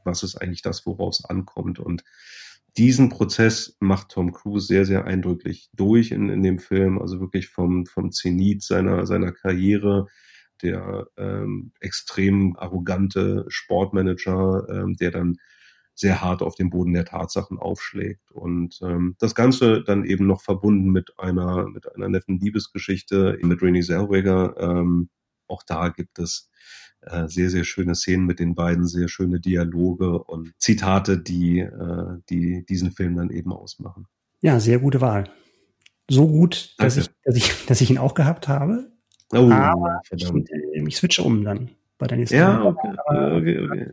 was ist eigentlich das, worauf es ankommt. Und diesen Prozess macht Tom Cruise sehr, sehr eindrücklich durch in, in dem Film, also wirklich vom, vom Zenit seiner, seiner Karriere, der ähm, extrem arrogante Sportmanager, ähm, der dann sehr hart auf dem Boden der Tatsachen aufschlägt. Und ähm, das Ganze dann eben noch verbunden mit einer, mit einer netten Liebesgeschichte mit Renée Zellweger. Ähm, auch da gibt es äh, sehr, sehr schöne Szenen mit den beiden, sehr schöne Dialoge und Zitate, die, äh, die diesen Film dann eben ausmachen. Ja, sehr gute Wahl. So gut, dass ich, dass ich, dass ich ihn auch gehabt habe. Oh, aber ich, äh, ich, switche um dann bei der nächsten Ja, okay, okay, okay.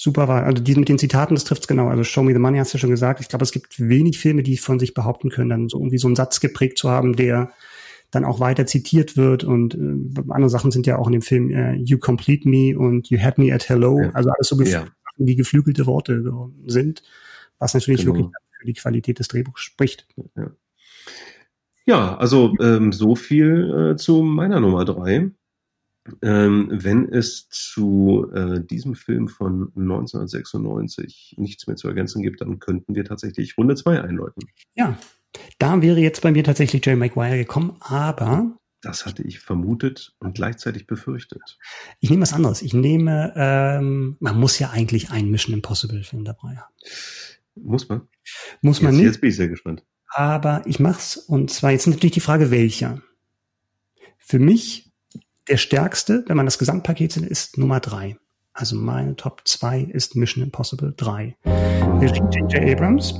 Super Wahl. Also die mit den Zitaten, das trifft's genau. Also Show Me the Money hast du ja schon gesagt. Ich glaube, es gibt wenig Filme, die von sich behaupten können, dann so irgendwie so einen Satz geprägt zu haben, der dann auch weiter zitiert wird und äh, andere Sachen sind ja auch in dem Film äh, You Complete Me und You Had Me at Hello, ja. also alles so ja. wie geflügelte Worte sind, was natürlich genau. wirklich für die Qualität des Drehbuchs spricht. Ja. Ja, also ähm, so viel äh, zu meiner Nummer drei. Ähm, wenn es zu äh, diesem Film von 1996 nichts mehr zu ergänzen gibt, dann könnten wir tatsächlich Runde zwei einläuten. Ja, da wäre jetzt bei mir tatsächlich Jerry Maguire gekommen, aber das hatte ich vermutet und gleichzeitig befürchtet. Ich nehme was anderes. Ich nehme, ähm, man muss ja eigentlich einen Mission Impossible Film dabei haben. Muss man? Muss man jetzt, nicht. Jetzt bin ich sehr gespannt. Aber ich mach's und zwar jetzt natürlich die Frage, welcher. Für mich der stärkste, wenn man das Gesamtpaket sieht, ist Nummer drei. Also meine Top 2 ist Mission Impossible 3. Regie J.J. Abrams.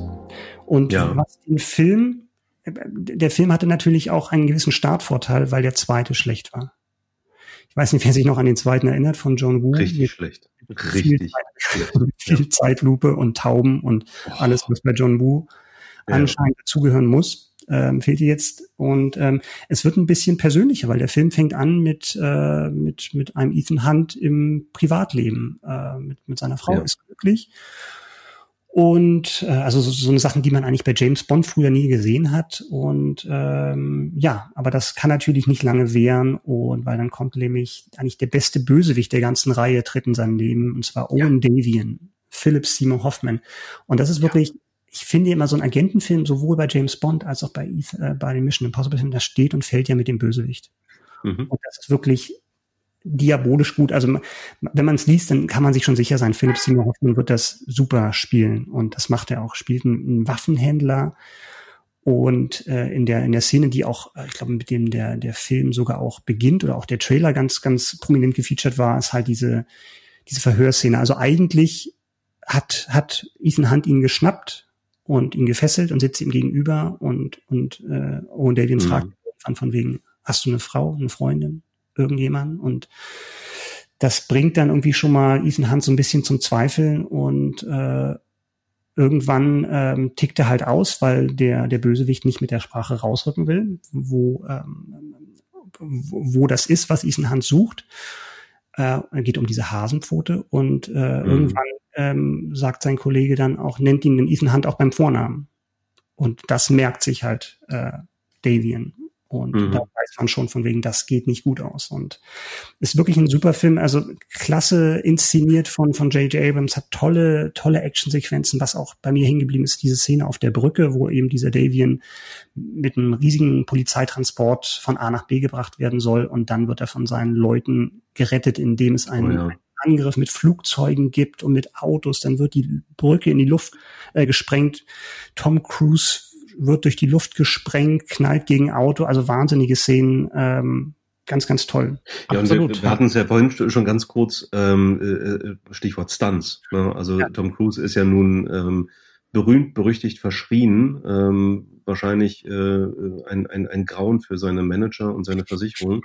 Und Ja. was den Film, der Film hatte natürlich auch einen gewissen Startvorteil, weil der zweite schlecht war. Ich weiß nicht, wer sich noch an den zweiten erinnert von John Woo. Richtig Mit schlecht. viel Richtig schlecht. mit viel Zeitlupe und Tauben und alles, was bei John Woo Ja. anscheinend dazugehören muss, ähm, fehlt dir jetzt. Und ähm, es wird ein bisschen persönlicher, weil der Film fängt an mit, äh, mit, mit einem Ethan Hunt im Privatleben. Äh, mit, mit seiner Frau Ja. ist glücklich. Und äh, also so, so eine Sachen, die man eigentlich bei James Bond früher nie gesehen hat. Und ähm, ja, aber das kann natürlich nicht lange währen. Und weil dann kommt nämlich eigentlich der beste Bösewicht der ganzen Reihe tritt in sein Leben, und zwar Owen Davian, Philip Seymour Hoffman. Und das ist wirklich, ich finde immer so ein Agentenfilm, sowohl bei James Bond als auch bei, Eth- äh, bei den Mission Impossible Filmen, das steht und fällt ja mit dem Bösewicht. Mhm. Und das ist wirklich diabolisch gut. Also wenn man es liest, dann kann man sich schon sicher sein, Philip Seymour Hoffman wird das super spielen. Und das macht er auch. Spielt einen, Waffenhändler. Und äh, in der in der Szene, die auch, äh, ich glaube, mit dem der der Film sogar auch beginnt oder auch der Trailer ganz ganz prominent gefeatured war, ist halt diese diese Verhörszene. Also eigentlich hat hat Ethan Hunt ihn geschnappt und ihn gefesselt und sitzt ihm gegenüber und und äh, Owen Davian Mhm. fragt von wegen, hast du eine Frau, eine Freundin, irgendjemand? Und das bringt dann irgendwie schon mal Ethan Hunt so ein bisschen zum Zweifeln und äh, irgendwann ähm, tickt er halt aus, weil der der Bösewicht nicht mit der Sprache rausrücken will, wo ähm, wo wo das ist, was Ethan Hunt sucht. Äh, geht um diese Hasenpfote und äh, irgendwann ähm, sagt sein Kollege dann auch, nennt ihn den Ethan Hunt auch beim Vornamen. Und das merkt sich halt äh, Davian. Und Mhm. da weiß man schon von wegen, das geht nicht gut aus. Und ist wirklich ein super Film, also klasse inszeniert von, von J.J. Abrams, hat tolle, tolle Actionsequenzen, was auch bei mir hängen geblieben ist, diese Szene auf der Brücke, wo eben dieser Davian mit einem riesigen Polizeitransport von A nach B gebracht werden soll und dann wird er von seinen Leuten gerettet, indem es einen, Oh ja. Angriff mit Flugzeugen gibt und mit Autos, dann wird die Brücke in die Luft äh, gesprengt. Tom Cruise wird durch die Luft gesprengt, knallt gegen Auto, also wahnsinnige Szenen, ähm, ganz, ganz toll. Ja, und Absolut, wir, wir hatten es ja vorhin schon ganz kurz, ähm, äh, Stichwort Stunts. Ne? Also Tom Cruise ist ja nun ähm, berühmt, berüchtigt, verschrien. Ähm, wahrscheinlich äh, ein, ein, ein Grauen für seine Manager und seine Versicherung,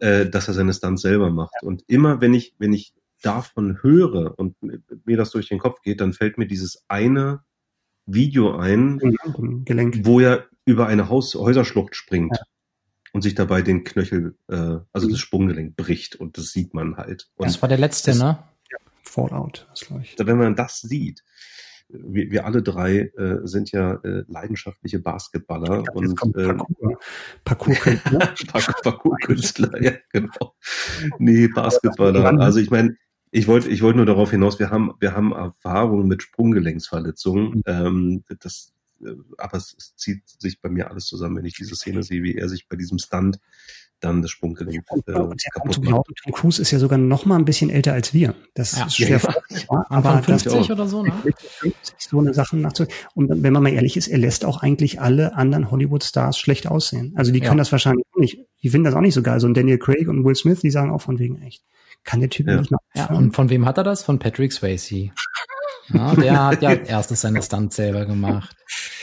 äh, dass er seine Stunts selber macht. Und immer wenn ich, wenn ich davon höre und mir das durch den Kopf geht, dann fällt mir dieses eine Video ein, Gelenk. wo er über eine Haus Häuserschlucht springt und sich dabei den Knöchel, äh, also das Sprunggelenk bricht und das sieht man halt. Und Das war der letzte, das- ne? Fallout, das glaube ich. wenn man das sieht, wir, wir alle drei äh, sind ja äh, leidenschaftliche Basketballer Jetzt und kommt äh, Parkour. Parkour Park- Parkour-Künstler, ja, genau. Nee, Basketballer. Also ich meine, ich wollte ich wollte nur darauf hinaus, wir haben, wir haben Erfahrung mit Sprunggelenksverletzungen. Ähm, das, äh, aber es, es zieht sich bei mir alles zusammen, wenn ich diese Szene sehe, wie er sich bei diesem Stunt dann das Sprunggelenk äh, Und kaputt macht. behaupten, Tom Cruise ist ja sogar noch mal ein bisschen älter als wir. Das Ja. ist schwer Ja, ja. aber das, 50 oder so, ne? so eine Sachen nachzu. Und wenn man mal ehrlich ist, er lässt auch eigentlich alle anderen Hollywood-Stars schlecht aussehen. Also die Ja. können das wahrscheinlich auch nicht. Die finden das auch nicht so geil. So ein Daniel Craig und Will Smith, die sagen auch von wegen echt. Kann der Typ Ja. nicht noch Ja, und von wem hat er das? Von Patrick Swayze. Ja, der hat ja erstes seine Stunts selber gemacht.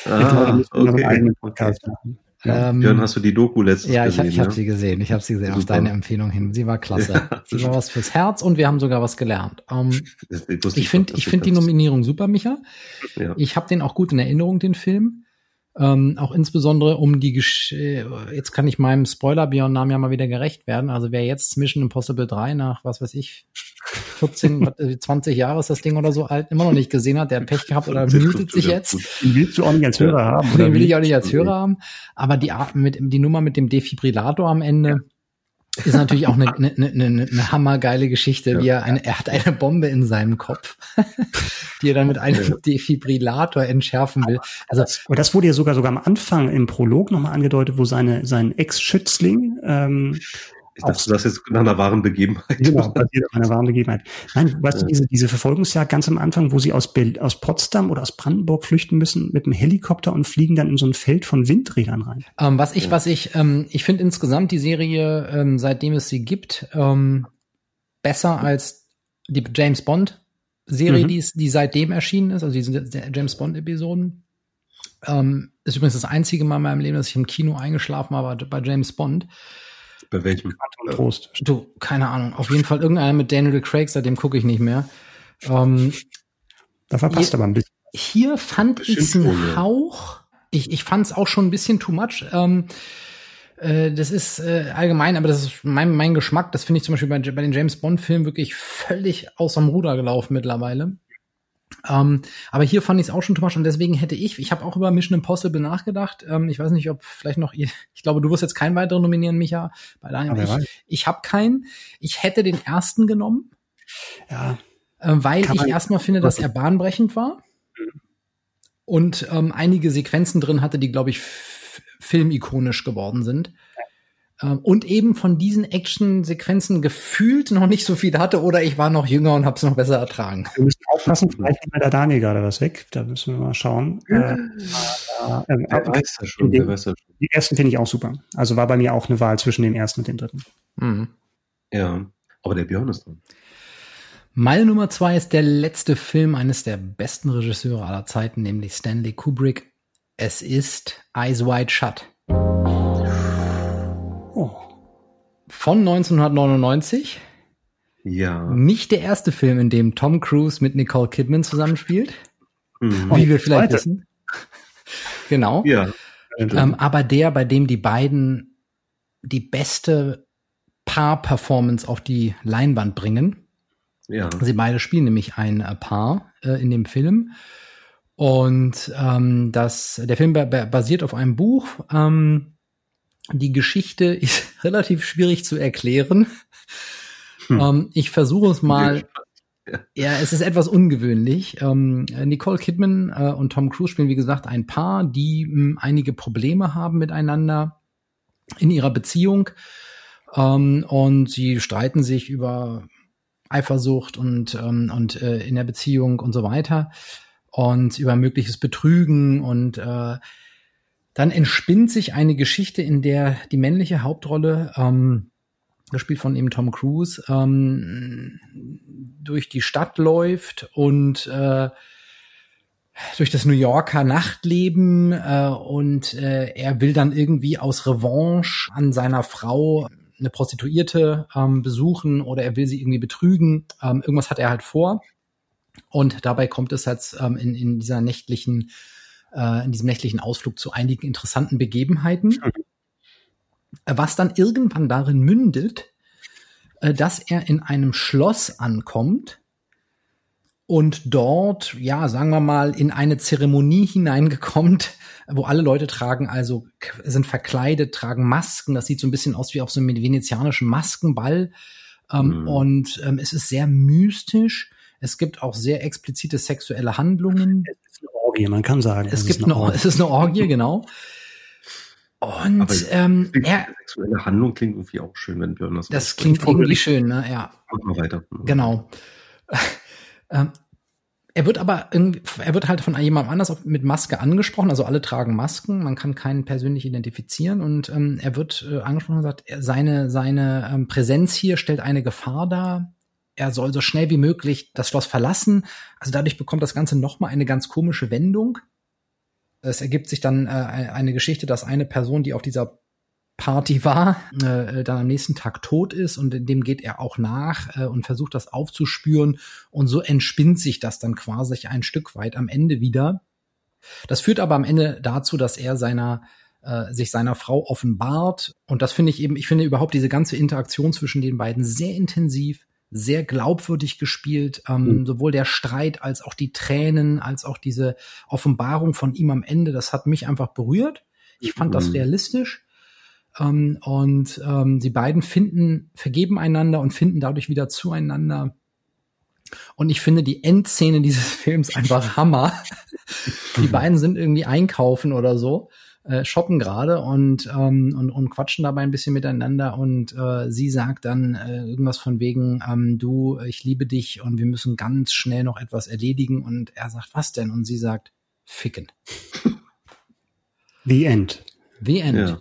Ich Ah, müssen noch einen okay. eigenen Podcast machen. Ähm, Björn, hast du die Doku letztens ja, ich, hab- gesehen? ich habe ne? sie gesehen. Ich habe sie gesehen auf Super. deine Empfehlung hin. Sie war klasse. Ja, sie war was fürs Herz und wir haben sogar was gelernt. Ähm, das wusste ich finde ich du finde die. Nominierung super, Micha. Ja. Ich habe den auch gut in Erinnerung, den Film. Ähm, auch insbesondere um die Gesch äh, jetzt kann ich meinem Spoiler Björn Namen ja mal wieder gerecht werden. Also wer jetzt Mission Impossible 3 nach was weiß ich 14, 20 Jahre ist das Ding oder so alt, immer noch nicht gesehen hat, der hat Pech gehabt oder mutet sich jetzt. Den willst du auch nicht als Hörer haben. Den will ich auch nicht als Hörer haben. Aber die Art mit, die Nummer mit dem Defibrillator am Ende, ist natürlich auch eine, eine, eine, eine hammergeile Geschichte, ja. wie er eine, er hat eine Bombe in seinem Kopf, die er dann mit einem. Defibrillator entschärfen will. Also, aber das wurde ja sogar sogar am Anfang im Prolog nochmal angedeutet, wo seine, sein Ex-Schützling, ähm, ich dachte, das jetzt nach einer wahren Begebenheit. Genau, basiert auf einer wahren Begebenheit. Nein, weißt du, diese, diese Verfolgungsjagd ganz am Anfang, wo sie aus, aus Potsdam oder aus Brandenburg flüchten müssen mit dem Helikopter und fliegen dann in so ein Feld von Windrädern rein. Ähm, was ich, ja. was ich, ähm, ich finde insgesamt die Serie, ähm, seitdem es sie gibt, ähm, besser als die James Bond Serie, mhm. die, die seitdem erschienen ist, also diese James Bond Episoden. Ähm, ist übrigens das einzige Mal in meinem Leben, dass ich im Kino eingeschlafen habe bei James Bond. Bei welchem? Trost. Du, keine Ahnung. Auf jeden Fall irgendeiner mit Daniel Craig, seitdem gucke ich nicht mehr. Ähm, da verpasst hier, aber ein bisschen. Hier fand ich es einen Hauch. Ich, ich fand es auch schon ein bisschen too much. Ähm, äh, das ist äh, allgemein, aber das ist mein, mein Geschmack. Das finde ich zum Beispiel bei, bei den James Bond-Filmen wirklich völlig aus dem Ruder gelaufen mittlerweile. Ähm, aber hier fand ich es auch schon too much und deswegen hätte ich, ich habe auch über Mission Impossible nachgedacht. Ähm, ich weiß nicht, ob vielleicht noch ihr, ich glaube, du wirst jetzt keinen weiteren nominieren, Micha. Bei Daniel. Ich, ich habe keinen. Ich hätte den ersten genommen. Ja. Äh, weil ich erstmal finde, dass er bahnbrechend war. Mhm. Und ähm, einige Sequenzen drin hatte, die, glaube ich, filmikonisch geworden sind. Ähm, und eben von diesen Action-Sequenzen gefühlt noch nicht so viel hatte oder ich war noch jünger und habe es noch besser ertragen. Wir müssen aufpassen, vielleicht nimmt der Daniel gerade was weg. Da müssen wir mal schauen. Ja. Äh, äh, der weiß das schon, der weiß das schon. Die ersten finde ich auch super. Also war bei mir auch eine Wahl zwischen dem ersten und dem dritten. Mhm. Ja, aber der Björn ist dran. Meine Nummer zwei ist der letzte Film eines der besten Regisseure aller Zeiten, nämlich Stanley Kubrick. Es ist Eyes Wide Shut. Von 1999. Ja. Nicht der erste Film, in dem Tom Cruise mit Nicole Kidman zusammenspielt. Mhm. Wie wir vielleicht Weiter. wissen. genau. Ja. Ähm, aber der, bei dem die beiden die beste Paar-Performance auf die Leinwand bringen. Ja. Sie beide spielen nämlich ein äh, Paar äh, in dem Film. Und ähm, das, der Film basiert auf einem Buch. Ähm, die Geschichte ist relativ schwierig zu erklären. Hm. Ähm, ich versuche es mal. Ja. ja. es ist etwas ungewöhnlich. Ähm, Nicole Kidman äh, und Tom Cruise spielen, wie gesagt, ein Paar, die mh, hm, einige Probleme haben miteinander in ihrer Beziehung. Ähm, und sie streiten sich über Eifersucht und, ähm, und äh, in der Beziehung und so weiter. Und über mögliches Betrügen und äh, dann entspinnt sich eine Geschichte, in der die männliche Hauptrolle, ähm, gespielt von eben Tom Cruise, ähm, durch die Stadt läuft und äh, durch das New Yorker Nachtleben äh, und äh, er will dann irgendwie aus Revanche an seiner Frau eine Prostituierte ähm, besuchen oder er will sie irgendwie betrügen. Ähm, irgendwas hat er halt vor. Und dabei kommt es halt ähm, in, in dieser nächtlichen äh, in diesem nächtlichen Ausflug zu einigen interessanten Begebenheiten, mhm. was dann irgendwann darin mündet, äh, dass er in einem Schloss ankommt und dort, ja, sagen wir mal, in eine Zeremonie hineingekommt, wo alle Leute tragen, also sind verkleidet, tragen Masken. Das sieht so ein bisschen aus wie auf so einem venezianischen Maskenball. Ähm, mhm. Und ähm, es ist sehr mystisch. Es gibt auch sehr explizite sexuelle Handlungen. Orgie, man kann sagen. Es, gibt eine, Orgie. es ist eine Orgie, genau. Und Aber ähm, er, sexuelle Handlung klingt irgendwie auch schön, wenn Björn das Das klingt irgendwie schön, ne? Ja. Mach mal weiter. Genau. ähm, er wird aber irgendwie, er wird halt von jemandem anders mit Maske angesprochen. Also alle tragen Masken, man kann keinen persönlich identifizieren und ähm, er wird äh, angesprochen und sagt, seine seine ähm, Präsenz hier stellt eine Gefahr dar er soll so schnell wie möglich das Schloss verlassen. Also dadurch bekommt das Ganze nochmal eine ganz komische Wendung. Es ergibt sich dann äh, eine Geschichte, dass eine Person, die auf dieser Party war, äh, dann am nächsten Tag tot ist und dem geht er auch nach äh, und versucht das aufzuspüren und so entspinnt sich das dann quasi ein Stück weit am Ende wieder. Das führt aber am Ende dazu, dass er seiner äh, sich seiner Frau offenbart und das finde ich eben, ich finde überhaupt diese ganze Interaktion zwischen den beiden sehr intensiv, sehr glaubwürdig gespielt. Ähm, mhm. Sowohl der Streit als auch die Tränen, als auch diese Offenbarung von ihm am Ende, das hat mich einfach berührt. Ich fand mhm. das realistisch. Ähm, und ähm, die beiden finden, vergeben einander und finden dadurch wieder zueinander. Und ich finde die Endszene dieses Films einfach Hammer. die beiden sind irgendwie einkaufen oder so, äh, shoppen gerade und, ähm, und, und quatschen dabei ein bisschen miteinander. Und äh, sie sagt dann äh, irgendwas von wegen, ähm, du, ich liebe dich und wir müssen ganz schnell noch etwas erledigen. Und er sagt, was denn? Und sie sagt, ficken. The End. The End. Ja.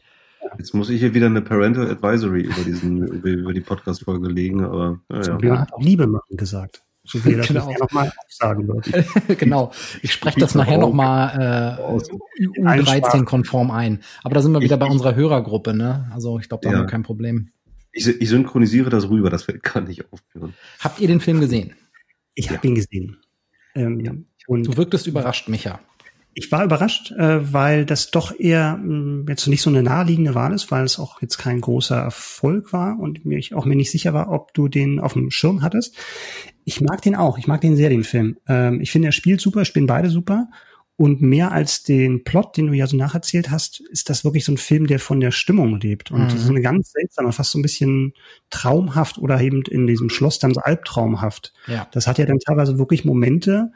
Jetzt muss ich hier wieder eine Parental Advisory über diesen, über, die Podcast-Folge legen, aber ja, ja. hat auch Liebe machen gesagt. So wie er das genau. nochmal sagen wird. genau. Ich spreche das nachher nochmal äh, U13-konform ein. Aber da sind wir wieder bei unserer Hörergruppe, ne? Also ich glaube, da ja. haben wir kein Problem. Ich, ich, synchronisiere das rüber, das kann ich aufführen. Habt ihr den Film gesehen? Ich habe ihn gesehen. Ähm, ja. Und du wirktest überrascht, Micha. Ich war überrascht, äh, weil das doch eher mh, mm, jetzt nicht so eine naheliegende Wahl ist, weil es auch jetzt kein großer Erfolg war und mir ich auch mir nicht sicher war, ob du den auf dem Schirm hattest. Ich mag den auch, ich mag den sehr, den Film. Ähm, ich finde, er spielt super, spielen beide super. Und mehr als den Plot, den du ja so nacherzählt hast, ist das wirklich so ein Film, der von der Stimmung lebt. Und mhm. das ist eine ganz seltsame, fast so ein bisschen traumhaft oder eben in diesem Schloss dann so albtraumhaft. Ja. Das hat ja dann teilweise wirklich Momente,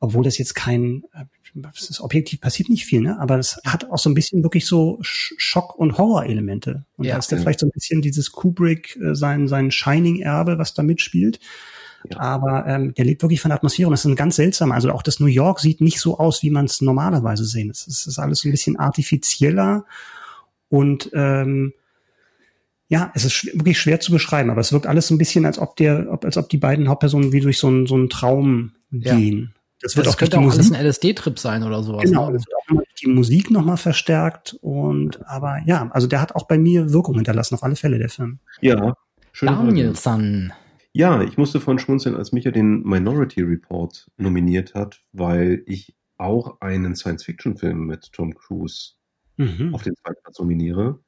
obwohl das jetzt kein, äh, das ist objektiv passiert nicht viel, ne? Aber es hat auch so ein bisschen wirklich so Schock- und Horror-Elemente. Und ja, da ist ja. vielleicht so ein bisschen dieses Kubrick, äh, sein, sein Shining-Erbe, was da mitspielt. Ja. Aber ähm, der lebt wirklich von der Atmosphäre und das ist ein ganz seltsam. Also auch das New York sieht nicht so aus, wie man es normalerweise sehen. Es ist, ist alles ein bisschen artifizieller und ähm, ja, es ist wirklich schwer zu beschreiben, aber es wirkt alles ein bisschen, als ob der, als ob die beiden Hauptpersonen wie durch so einen so einen Traum gehen. Das, wird das auch könnte auch Musik. alles ein LSD-Trip sein oder sowas. Genau, ne? das wird auch die Musik nochmal verstärkt und aber ja, also der hat auch bei mir Wirkung hinterlassen, auf alle Fälle, der Film. Ja. Schön Danielson. Ja, ich musste von schmunzeln, als Micha den Minority Report nominiert hat, weil ich auch einen Science-Fiction-Film mit Tom Cruise mhm. auf den zweiten Platz nominiere.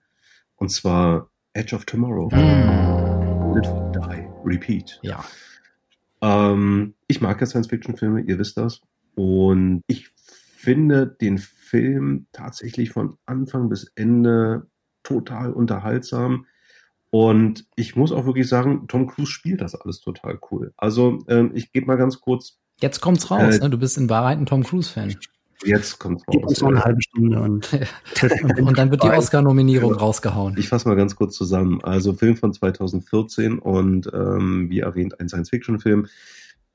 Und zwar Edge of Tomorrow. Mhm. Live Die. Repeat. Ja. Ähm, ich mag ja Science-Fiction-Filme, ihr wisst das. Und ich finde den Film tatsächlich von Anfang bis Ende total unterhaltsam. Und ich muss auch wirklich sagen, Tom Cruise spielt das alles total cool. Also ähm, ich gebe mal ganz kurz. Jetzt kommt's raus, äh, ne? Du bist in Wahrheit ein Tom Cruise-Fan. Jetzt kommt's raus. Jetzt noch eine halbe Stunde und, und dann wird die Oscar-Nominierung rausgehauen. Ich fasse mal ganz kurz zusammen. Also Film von 2014 und ähm, wie erwähnt ein Science-Fiction-Film.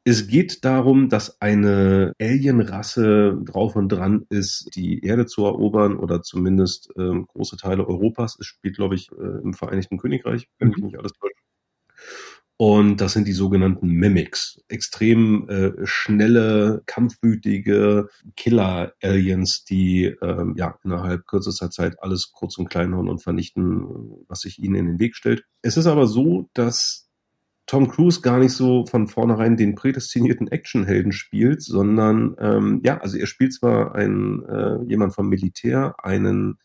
Es geht darum, dass eine Alienrasse drauf und dran ist, die Erde zu erobern oder zumindest ähm, große Teile Europas. Es spielt, glaube ich, äh, im Vereinigten Königreich, wenn mhm. nicht alles täuscht. Und das sind die sogenannten Mimics. Extrem äh, schnelle, kampfwütige Killer-Aliens, die ähm, ja innerhalb kürzester Zeit alles kurz und klein hauen und vernichten, was sich ihnen in den Weg stellt. Es ist aber so, dass Tom Cruise gar nicht so von vornherein den prädestinierten Actionhelden spielt, sondern ähm, ja, also er spielt zwar ein äh, jemand vom Militär, einen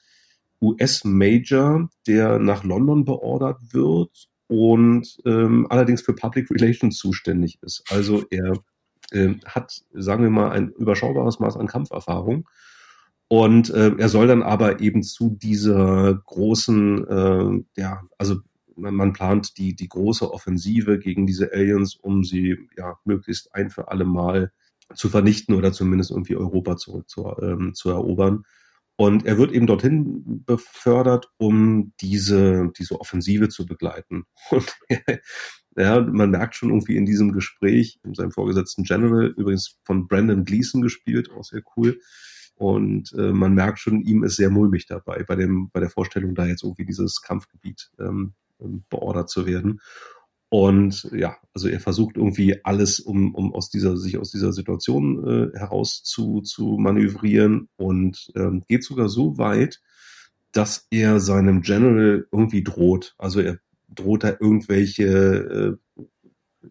US-Major, der nach London beordert wird und ähm, allerdings für Public Relations zuständig ist. Also er äh, hat, sagen wir mal, ein überschaubares Maß an Kampferfahrung. Und äh, er soll dann aber eben zu dieser großen, äh, ja, also man plant die, die große Offensive gegen diese Aliens, um sie ja möglichst ein für alle Mal zu vernichten oder zumindest irgendwie Europa zurück zu, ähm, zu erobern. Und er wird eben dorthin befördert, um diese, diese Offensive zu begleiten. Und ja, man merkt schon irgendwie in diesem Gespräch, in seinem vorgesetzten General, übrigens von Brandon Gleason gespielt, auch sehr cool. Und äh, man merkt schon, ihm ist sehr mulmig dabei bei dem, bei der Vorstellung, da jetzt irgendwie dieses Kampfgebiet ähm, beordert zu werden. Und ja, also er versucht irgendwie alles, um, um aus dieser, sich aus dieser Situation äh, heraus zu, zu manövrieren und ähm, geht sogar so weit, dass er seinem General irgendwie droht. Also er droht da irgendwelche äh,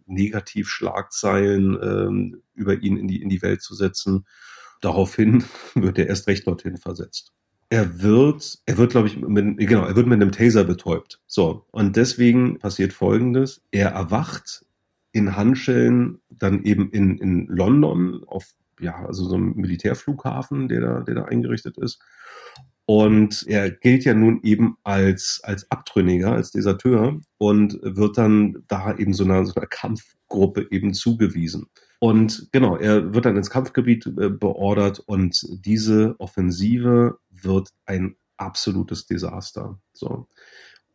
Negativschlagzeilen äh, über ihn in die, in die Welt zu setzen. Daraufhin wird er erst recht dorthin versetzt er wird, er wird, glaube ich, mit, genau, er wird mit einem Taser betäubt. So. Und deswegen passiert Folgendes. Er erwacht in Handschellen dann eben in, in London auf ja, also so einem Militärflughafen, der da, der da eingerichtet ist. Und er gilt ja nun eben als, als Abtrünniger, als Deserteur und wird dann da eben so einer, so einer Kampfgruppe eben zugewiesen. Und genau, er wird dann ins Kampfgebiet äh, beordert und diese Offensive wird ein absolutes Desaster. So.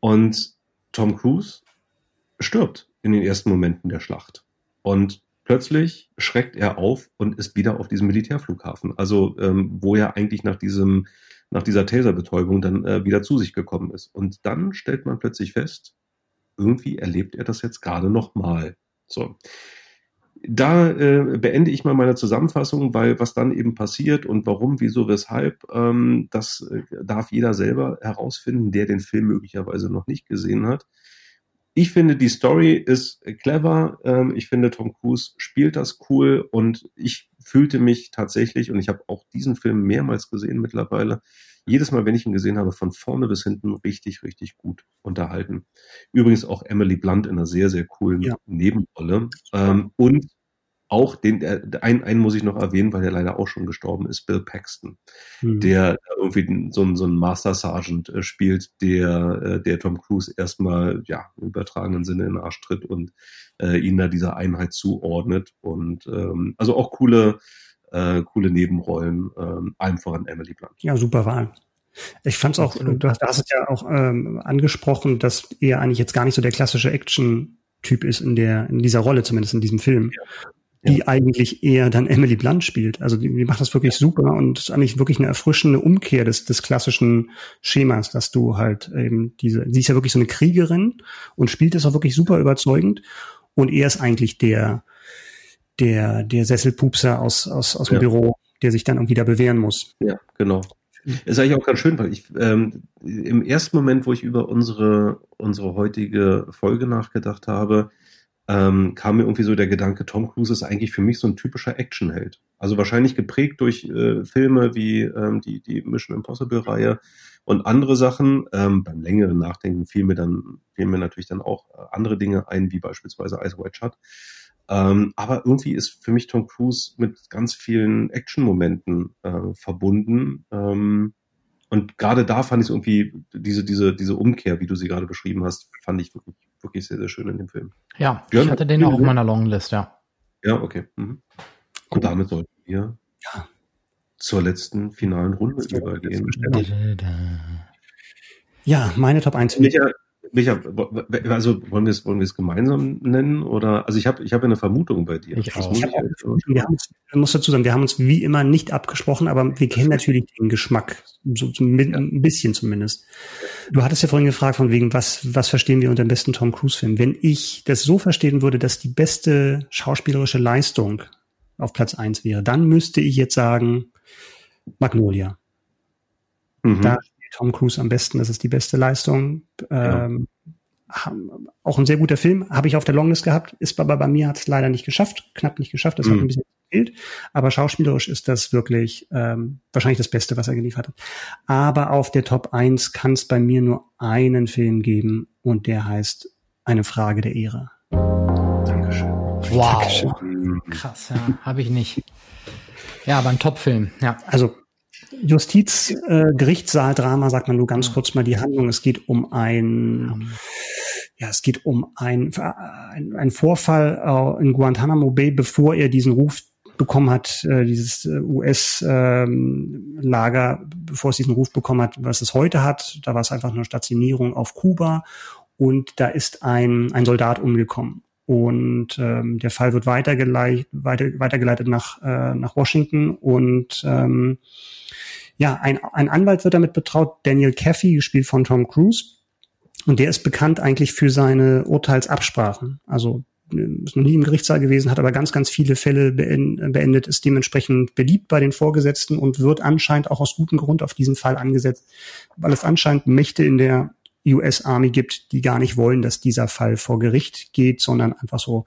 Und Tom Cruise stirbt in den ersten Momenten der Schlacht. Und plötzlich schreckt er auf und ist wieder auf diesem Militärflughafen. Also, ähm, wo er eigentlich nach diesem, nach dieser Taserbetäubung dann äh, wieder zu sich gekommen ist. Und dann stellt man plötzlich fest, irgendwie erlebt er das jetzt gerade nochmal. So da äh, beende ich mal meine Zusammenfassung, weil was dann eben passiert und warum, wieso, weshalb, ähm, das äh, darf jeder selber herausfinden, der den Film möglicherweise noch nicht gesehen hat. Ich finde, die Story ist clever. Ähm, ich finde, Tom Cruise spielt das cool und ich fühlte mich tatsächlich, und ich habe auch diesen Film mehrmals gesehen mittlerweile, jedes Mal, wenn ich ihn gesehen habe, von vorne bis hinten richtig, richtig gut unterhalten. Übrigens auch Emily Blunt in einer sehr, sehr coolen ja. Nebenrolle. Ähm, und auch den, der, einen, einen muss ich noch erwähnen, weil der leider auch schon gestorben ist, Bill Paxton, mhm. der irgendwie so, so einen Master Sergeant äh, spielt, der, äh, der Tom Cruise erstmal, ja, im übertragenen Sinne in den Arsch tritt und äh, ihn da dieser Einheit zuordnet. Und ähm, also auch coole, äh, coole Nebenrollen, ähm, allem voran Emily Blunt. Ja, super Wahl. Ich fand es auch, du hast, hast es ja auch ähm, angesprochen, dass er eigentlich jetzt gar nicht so der klassische Action-Typ ist in der, in dieser Rolle, zumindest in diesem Film. Ja. Die ja. eigentlich eher dann Emily Blunt spielt. Also die, die macht das wirklich super und ist eigentlich wirklich eine erfrischende Umkehr des, des klassischen Schemas, dass du halt eben diese, sie ist ja wirklich so eine Kriegerin und spielt das auch wirklich super überzeugend. Und er ist eigentlich der, der, der Sesselpupser aus, aus, aus dem ja. Büro, der sich dann irgendwie da bewähren muss. Ja, genau. Ist eigentlich auch ganz schön, weil ich ähm, im ersten Moment, wo ich über unsere, unsere heutige Folge nachgedacht habe, ähm, kam mir irgendwie so der Gedanke, Tom Cruise ist eigentlich für mich so ein typischer Actionheld. Also wahrscheinlich geprägt durch äh, Filme wie ähm, die, die Mission Impossible-Reihe und andere Sachen. Ähm, beim längeren Nachdenken fiel mir dann, fiel mir natürlich dann auch äh, andere Dinge ein, wie beispielsweise Ice White Shut. Ähm, aber irgendwie ist für mich Tom Cruise mit ganz vielen Action-Momenten äh, verbunden. Ähm, und gerade da fand ich irgendwie diese, diese, diese Umkehr, wie du sie gerade beschrieben hast, fand ich wirklich, wirklich sehr, sehr schön in dem Film. Ja, Björn, ich hatte den auch auf meiner Longlist, ja. Ja, okay. Mhm. Und damit sollten wir ja. zur letzten finalen Runde übergehen. Ja, meine Top 1. Micha, Micha, also wollen wir es wollen wir es gemeinsam nennen oder also ich habe ich habe eine Vermutung bei dir. Ich auch. Ich auch, wir haben uns, ich muss dazu sagen, wir haben uns wie immer nicht abgesprochen, aber wir kennen natürlich den Geschmack so, so mit, ein bisschen zumindest. Du hattest ja vorhin gefragt von wegen was was verstehen wir unter dem besten Tom Cruise Film? Wenn ich das so verstehen würde, dass die beste schauspielerische Leistung auf Platz eins wäre, dann müsste ich jetzt sagen Magnolia. Mhm. Da Tom Cruise am besten. Das ist die beste Leistung. Ähm, auch ein sehr guter Film. Habe ich auf der Longlist gehabt. Ist aber bei mir hat es leider nicht geschafft. Knapp nicht geschafft. Das mhm. hat ein bisschen gefehlt. Aber schauspielerisch ist das wirklich ähm, wahrscheinlich das Beste, was er geliefert hat. Aber auf der Top 1 kann es bei mir nur einen Film geben und der heißt Eine Frage der Ehre. Dankeschön. Wow. Dankeschön. Krass, ja. Habe ich nicht. Ja, aber ein Top-Film, ja. Also Justiz, äh, Gerichtssaal-Drama, sagt man nur ganz kurz mal die Handlung. Es geht um ein, ja, es geht um ein, ein, ein Vorfall äh, in Guantanamo Bay, bevor er diesen Ruf bekommen hat, äh, dieses äh, US-Lager, ähm, bevor es diesen Ruf bekommen hat, was es heute hat. Da war es einfach eine Stationierung auf Kuba und da ist ein, ein Soldat umgekommen. Und ähm, der Fall wird weitergeleitet, weiter, weitergeleitet nach, äh, nach Washington und ähm, ja, ein, ein Anwalt wird damit betraut, Daniel Caffey, gespielt von Tom Cruise. Und der ist bekannt eigentlich für seine Urteilsabsprachen. Also ist noch nie im Gerichtssaal gewesen, hat aber ganz, ganz viele Fälle beendet, ist dementsprechend beliebt bei den Vorgesetzten und wird anscheinend auch aus gutem Grund auf diesen Fall angesetzt, weil es anscheinend Mächte in der US Army gibt, die gar nicht wollen, dass dieser Fall vor Gericht geht, sondern einfach so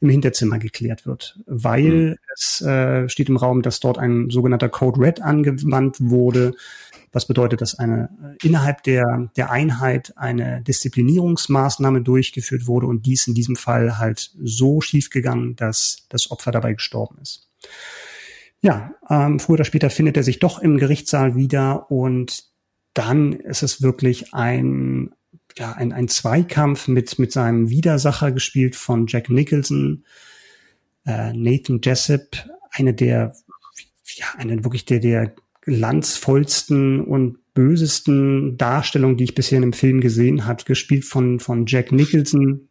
im Hinterzimmer geklärt wird, weil mhm. es äh, steht im Raum, dass dort ein sogenannter Code Red angewandt wurde, Was bedeutet, dass eine innerhalb der, der Einheit eine Disziplinierungsmaßnahme durchgeführt wurde und dies in diesem Fall halt so schief gegangen, dass das Opfer dabei gestorben ist. Ja, ähm, früher oder später findet er sich doch im Gerichtssaal wieder und dann ist es wirklich ein, ja, ein, ein Zweikampf mit, mit seinem Widersacher gespielt von Jack Nicholson, äh, Nathan Jessup, eine der, ja, eine wirklich der, der glanzvollsten und bösesten Darstellungen, die ich bisher in einem Film gesehen habe, gespielt von, von Jack Nicholson,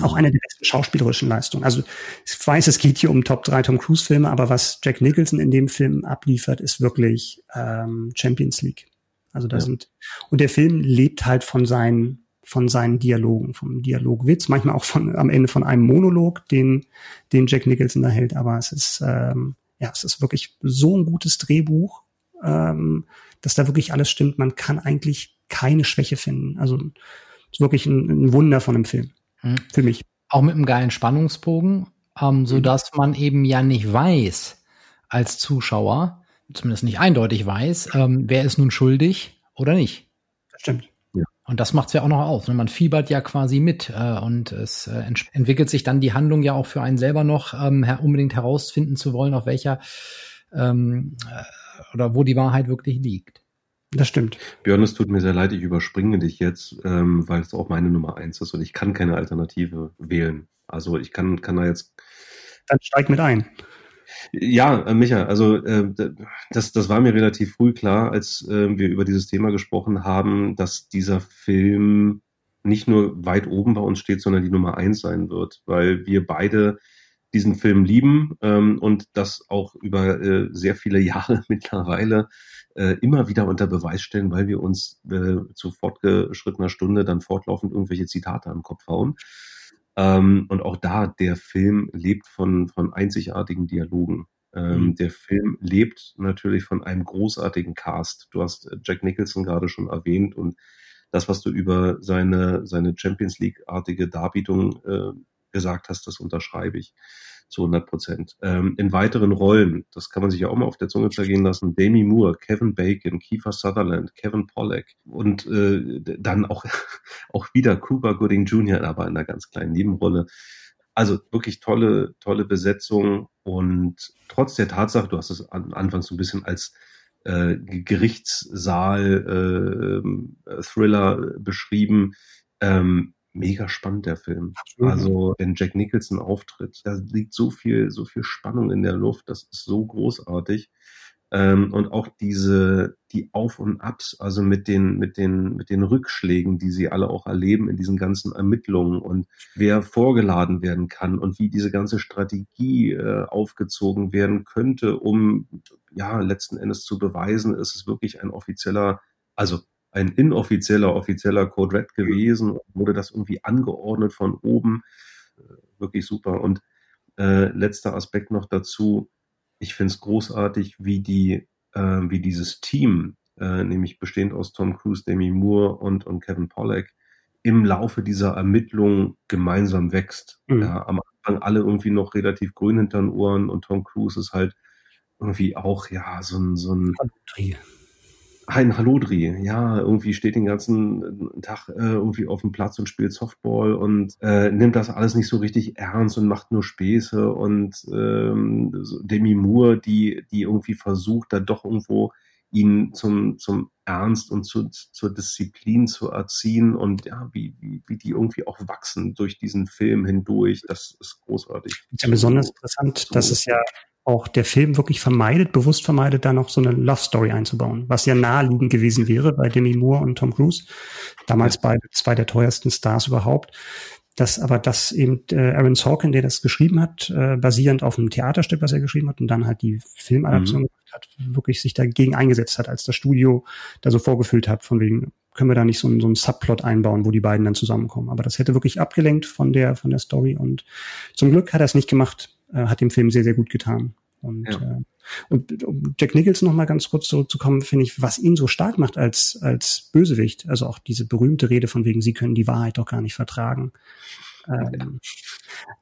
auch eine der besten schauspielerischen Leistungen. Also ich weiß, es geht hier um Top 3 Tom Cruise Filme, aber was Jack Nicholson in dem Film abliefert, ist wirklich ähm, Champions League. Also da ja. sind und der Film lebt halt von seinen von seinen Dialogen, vom Dialogwitz, manchmal auch von am Ende von einem Monolog, den den Jack Nicholson da hält. Aber es ist ähm, ja es ist wirklich so ein gutes Drehbuch, ähm, dass da wirklich alles stimmt. Man kann eigentlich keine Schwäche finden. Also es ist wirklich ein, ein Wunder von einem Film. Mhm. Für mich. Auch mit einem geilen Spannungsbogen, ähm, so mhm. dass man eben ja nicht weiß als Zuschauer, zumindest nicht eindeutig weiß, ähm, wer ist nun schuldig oder nicht. Das stimmt. Und das macht es ja auch noch aus. Ne? Man fiebert ja quasi mit äh, und es äh, ent entwickelt sich dann die Handlung ja auch für einen selber noch ähm, unbedingt herausfinden zu wollen, auf welcher ähm, äh, oder wo die Wahrheit wirklich liegt. Das stimmt. Björn, es tut mir sehr leid, ich überspringe dich jetzt, ähm, weil es auch meine Nummer eins ist und ich kann keine Alternative wählen. Also ich kann, kann da jetzt. Dann steig mit ein. Ja, äh, Micha, also äh, das, das war mir relativ früh klar, als äh, wir über dieses Thema gesprochen haben, dass dieser Film nicht nur weit oben bei uns steht, sondern die Nummer eins sein wird, weil wir beide diesen Film lieben ähm, und das auch über äh, sehr viele Jahre mittlerweile äh, immer wieder unter Beweis stellen, weil wir uns äh, zu fortgeschrittener Stunde dann fortlaufend irgendwelche Zitate am Kopf hauen. Ähm, und auch da, der Film lebt von, von einzigartigen Dialogen. Ähm, mhm. Der Film lebt natürlich von einem großartigen Cast. Du hast Jack Nicholson gerade schon erwähnt und das, was du über seine, seine Champions League-artige Darbietung äh, gesagt hast, das unterschreibe ich zu 100 Prozent. Ähm, in weiteren Rollen, das kann man sich ja auch mal auf der Zunge zergehen lassen, Demi Moore, Kevin Bacon, Kiefer Sutherland, Kevin Pollack und äh, dann auch, auch wieder Cooper Gooding Jr., aber in einer ganz kleinen Nebenrolle. Also wirklich tolle, tolle Besetzung und trotz der Tatsache, du hast es an, anfangs so ein bisschen als äh, Gerichtssaal-Thriller äh, beschrieben. Ähm, mega spannend, der Film. Absolut. Also, wenn Jack Nicholson auftritt, da liegt so viel, so viel Spannung in der Luft, das ist so großartig. Ähm, und auch diese, die Auf und Abs, also mit den, mit den, mit den Rückschlägen, die sie alle auch erleben in diesen ganzen Ermittlungen und wer vorgeladen werden kann und wie diese ganze Strategie äh, aufgezogen werden könnte, um, ja, letzten Endes zu beweisen, ist es wirklich ein offizieller, also ein inoffizieller, offizieller Code Red gewesen, wurde das irgendwie angeordnet von oben. Äh, wirklich super. Und äh, letzter Aspekt noch dazu. Ich finde es großartig, wie die, äh, wie dieses Team, äh, nämlich bestehend aus Tom Cruise, Demi Moore und, und Kevin Pollack, im Laufe dieser Ermittlungen gemeinsam wächst. Mhm. Ja, am Anfang alle irgendwie noch relativ grün hinter den Ohren und Tom Cruise ist halt irgendwie auch, ja, so ein, so ein, ein Halodri, ja, irgendwie steht den ganzen äh, Tag äh, irgendwie auf dem Platz und spielt Softball und äh, nimmt das alles nicht so richtig ernst und macht nur Späße und ähm, Demi Moore, die, die irgendwie versucht, da doch irgendwo ihn zum, zum Ernst und zu, zur Disziplin zu erziehen und ja, wie, wie, wie die irgendwie auch wachsen durch diesen Film hindurch, das ist großartig. Ja, besonders interessant, so. dass es ja auch der Film wirklich vermeidet, bewusst vermeidet, da noch so eine Love Story einzubauen, was ja naheliegend gewesen wäre bei Demi Moore und Tom Cruise, damals beide zwei der teuersten Stars überhaupt. Das aber das eben äh, Aaron Sorkin, der das geschrieben hat, äh, basierend auf einem Theaterstück, was er geschrieben hat und dann halt die Filmadaption mhm. hat, wirklich sich dagegen eingesetzt hat, als das Studio da so vorgefüllt hat, von wegen können wir da nicht so, so einen Subplot einbauen, wo die beiden dann zusammenkommen. Aber das hätte wirklich abgelenkt von der von der Story und zum Glück hat er es nicht gemacht äh, hat dem Film sehr, sehr gut getan. Und, ja. äh, und um Jack Nicholson noch mal ganz kurz zurückzukommen, finde ich, was ihn so stark macht als, als Bösewicht, also auch diese berühmte Rede von wegen, sie können die Wahrheit doch gar nicht vertragen. Ähm,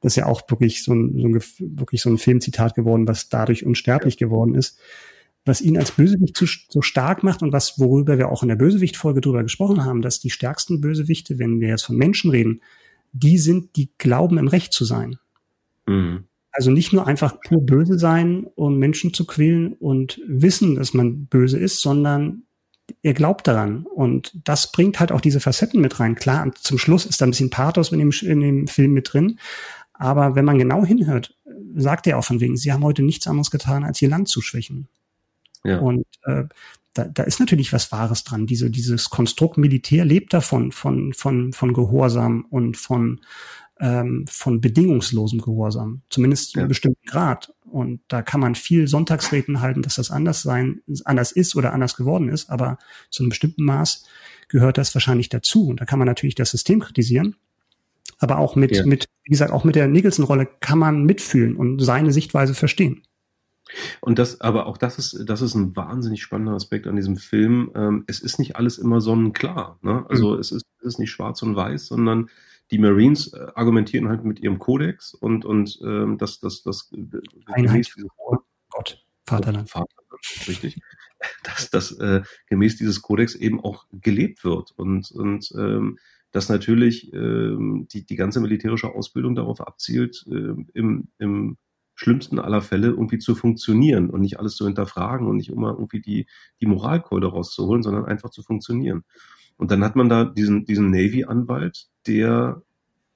das ist ja auch wirklich so ein, so ein, wirklich so ein Filmzitat geworden, was dadurch unsterblich geworden ist. was ihn als Bösewicht zu, so stark macht und was, worüber wir auch in der Bösewicht-Folge drüber gesprochen haben, dass die stärksten Bösewichte, wenn wir jetzt von Menschen reden, die sind, die glauben im Recht zu sein. Mhm. Also nicht nur einfach pur böse sein, um Menschen zu quälen und wissen, dass man böse ist, sondern er glaubt daran. Und das bringt halt auch diese Facetten mit rein. Klar, zum Schluss ist da ein bisschen Pathos in dem, in dem Film mit drin. Aber wenn man genau hinhört, sagt er auch von wegen, sie haben heute nichts anderes getan, als ihr Land zu schwächen. Ja. Und äh, da, da ist natürlich was Wahres dran. Diese, dieses Konstrukt Militär lebt davon, von, von, von Gehorsam und von, ähm, von bedingungslosem Gehorsam, zumindest zu einem bestimmten Grad. Und da kann man viel Sonntagsreden halten, dass das anders sein, anders ist oder anders geworden ist, aber zu einem bestimmten Maß gehört das wahrscheinlich dazu. Und da kann man natürlich das System kritisieren. Aber auch mit, ja. mit, wie gesagt, auch mit der Nicholson-Rolle kann man mitfühlen und seine Sichtweise verstehen. Und das, aber auch das ist, das ist ein wahnsinnig spannender Aspekt an diesem Film. Ähm, es ist nicht alles immer sonnenklar. Ne? Also mhm. es, ist, es ist nicht schwarz und weiß, sondern die Marines äh, argumentieren halt mit ihrem Kodex und, und ähm, das, das, das, das Einheit vor Gott, Vaterland. Vaterland, richtig. Dass das äh, gemäß dieses Kodex eben auch gelebt wird und, und ähm, dass natürlich ähm, die, die ganze militärische Ausbildung darauf abzielt, äh, im, im schlimmsten aller Fälle irgendwie zu funktionieren und nicht alles zu hinterfragen und nicht immer irgendwie die, die Moralkeule rauszuholen, sondern einfach zu funktionieren. Und dann hat man da diesen, diesen Navy-Anwalt, der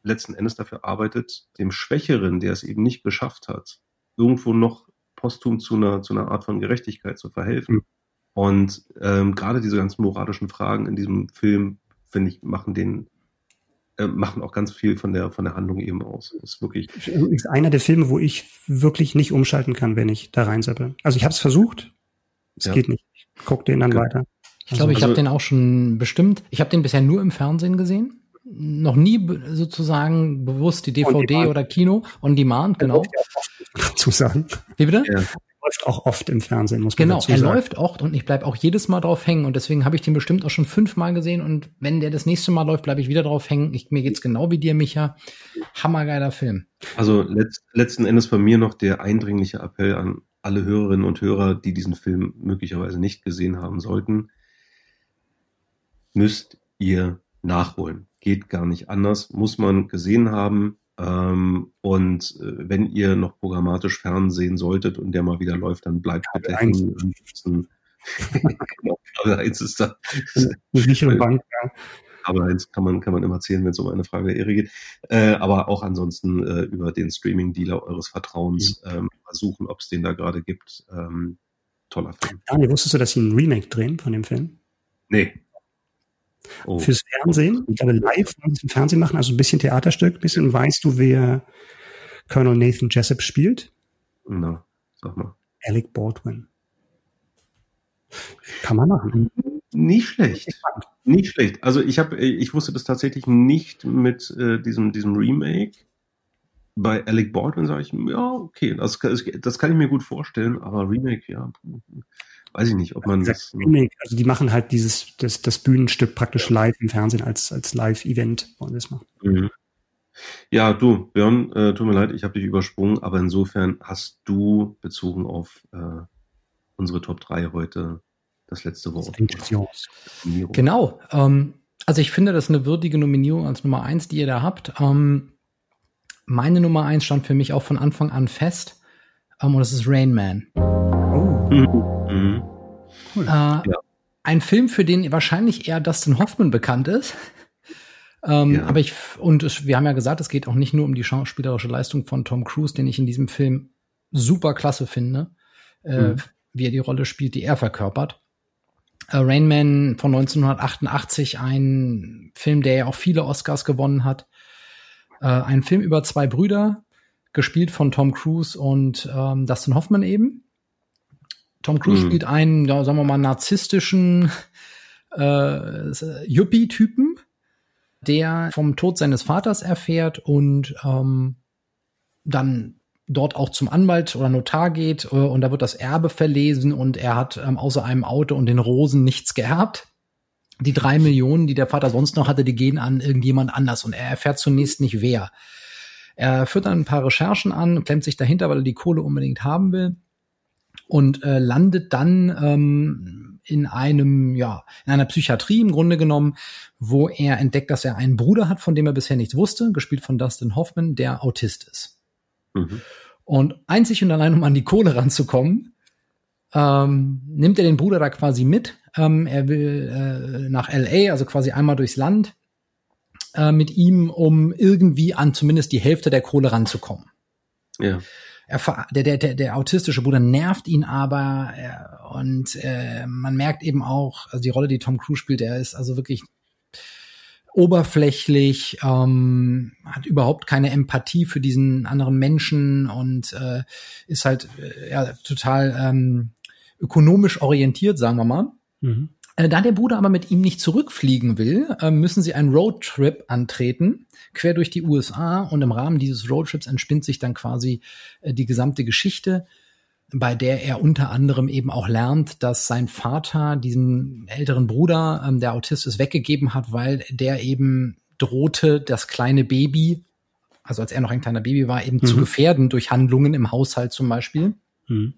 letzten Endes dafür arbeitet, dem Schwächeren, der es eben nicht geschafft hat, irgendwo noch posthum zu einer, zu einer Art von Gerechtigkeit zu verhelfen. Mhm. Und ähm, gerade diese ganzen moralischen Fragen in diesem Film, finde ich, machen den äh, machen auch ganz viel von der, von der Handlung eben aus. Das ist wirklich. Ist einer der Filme, wo ich wirklich nicht umschalten kann, wenn ich da reinseppe. Also ich habe es versucht. Es ja. geht nicht. Ich guck den dann genau. weiter. Ich glaube, ich also, habe den auch schon bestimmt. Ich habe den bisher nur im Fernsehen gesehen. Noch nie sozusagen bewusst die DVD oder Kino on Demand, genau. Zu sagen. Wie bitte? Ja läuft auch oft im Fernsehen, muss man genau, dazu sagen. Genau, er läuft oft und ich bleibe auch jedes Mal drauf hängen und deswegen habe ich den bestimmt auch schon fünfmal gesehen und wenn der das nächste Mal läuft, bleibe ich wieder drauf hängen. Ich, mir geht's genau wie dir, Micha. Hammergeiler Film. Also letzt, letzten Endes von mir noch der eindringliche Appell an alle Hörerinnen und Hörer, die diesen Film möglicherweise nicht gesehen haben sollten. Müsst ihr nachholen. Geht gar nicht anders. Muss man gesehen haben. Ähm, und äh, wenn ihr noch programmatisch fernsehen solltet und der mal wieder läuft, dann bleibt bitte hängen. genau, Kabel 1 ist da. Sichere Bank, ja. Kabel 1 kann man, kann man immer zählen, wenn es um eine Frage der Ehre geht. Äh, aber auch ansonsten äh, über den Streaming-Dealer eures Vertrauens mhm. ähm, suchen, ob es den da gerade gibt. Ähm, toller Film. Daniel, wusstest du, dass sie ein Remake drehen von dem Film? Nee. Oh. Fürs Fernsehen, ich glaube live im Fernsehen machen, also ein bisschen Theaterstück, ein bisschen weißt du, wer Colonel Nathan Jessup spielt? Na, sag mal. Alec Baldwin. Kann man machen. Nicht schlecht. Nicht schlecht. Also ich habe, ich wusste das tatsächlich nicht mit äh, diesem, diesem Remake. Bei Alec Baldwin sage ich, ja, okay, das, das kann ich mir gut vorstellen, aber Remake, ja weiß ich nicht, ob man das. Also die machen halt dieses, das, das Bühnenstück praktisch live im Fernsehen als, als Live-Event wollen das machen. Mhm. Ja, du, Björn, äh, tut mir leid, ich habe dich übersprungen, aber insofern hast du bezogen auf äh, unsere Top 3 heute das letzte Wort. Genau. Ähm, also ich finde das eine würdige Nominierung als Nummer 1, die ihr da habt. Ähm, meine Nummer 1 stand für mich auch von Anfang an fest. Ähm, und das ist Rain Man. Mhm. Cool. Äh, ja. Ein Film, für den wahrscheinlich eher Dustin Hoffman bekannt ist. Ähm, ja. Aber ich, und es, wir haben ja gesagt, es geht auch nicht nur um die schauspielerische Leistung von Tom Cruise, den ich in diesem Film super klasse finde, äh, mhm. wie er die Rolle spielt, die er verkörpert. Äh, Rain Man von 1988, ein Film, der ja auch viele Oscars gewonnen hat. Äh, ein Film über zwei Brüder, gespielt von Tom Cruise und ähm, Dustin Hoffman eben. Tom Cruise mhm. spielt einen, ja, sagen wir mal, narzisstischen äh, Yuppie-Typen, der vom Tod seines Vaters erfährt und ähm, dann dort auch zum Anwalt oder Notar geht äh, und da wird das Erbe verlesen und er hat ähm, außer einem Auto und den Rosen nichts geerbt. Die drei Millionen, die der Vater sonst noch hatte, die gehen an irgendjemand anders und er erfährt zunächst nicht wer. Er führt dann ein paar Recherchen an, klemmt sich dahinter, weil er die Kohle unbedingt haben will und äh, landet dann ähm, in einem, ja, in einer Psychiatrie im Grunde genommen, wo er entdeckt, dass er einen Bruder hat, von dem er bisher nichts wusste, gespielt von Dustin Hoffman, der Autist ist. Mhm. Und einzig und allein, um an die Kohle ranzukommen, ähm, nimmt er den Bruder da quasi mit. Ähm, er will äh, nach LA, also quasi einmal durchs Land äh, mit ihm, um irgendwie an zumindest die Hälfte der Kohle ranzukommen. Ja. Er, der, der, der, der autistische Bruder nervt ihn aber äh, und äh, man merkt eben auch, also die Rolle, die Tom Cruise spielt, er ist also wirklich oberflächlich, ähm, hat überhaupt keine Empathie für diesen anderen Menschen und äh, ist halt äh, ja, total ähm, ökonomisch orientiert, sagen wir mal. Mhm. Äh, da der Bruder aber mit ihm nicht zurückfliegen will, äh, müssen sie einen Roadtrip antreten, quer durch die USA. Und im Rahmen dieses Roadtrips entspinnt sich dann quasi äh, die gesamte Geschichte, bei der er unter anderem eben auch lernt, dass sein Vater diesen älteren Bruder, ähm, der Autist ist, weggegeben hat, weil der eben drohte, das kleine Baby, also als er noch ein kleiner Baby war, eben mhm. zu gefährden durch Handlungen im Haushalt zum Beispiel. Mhm.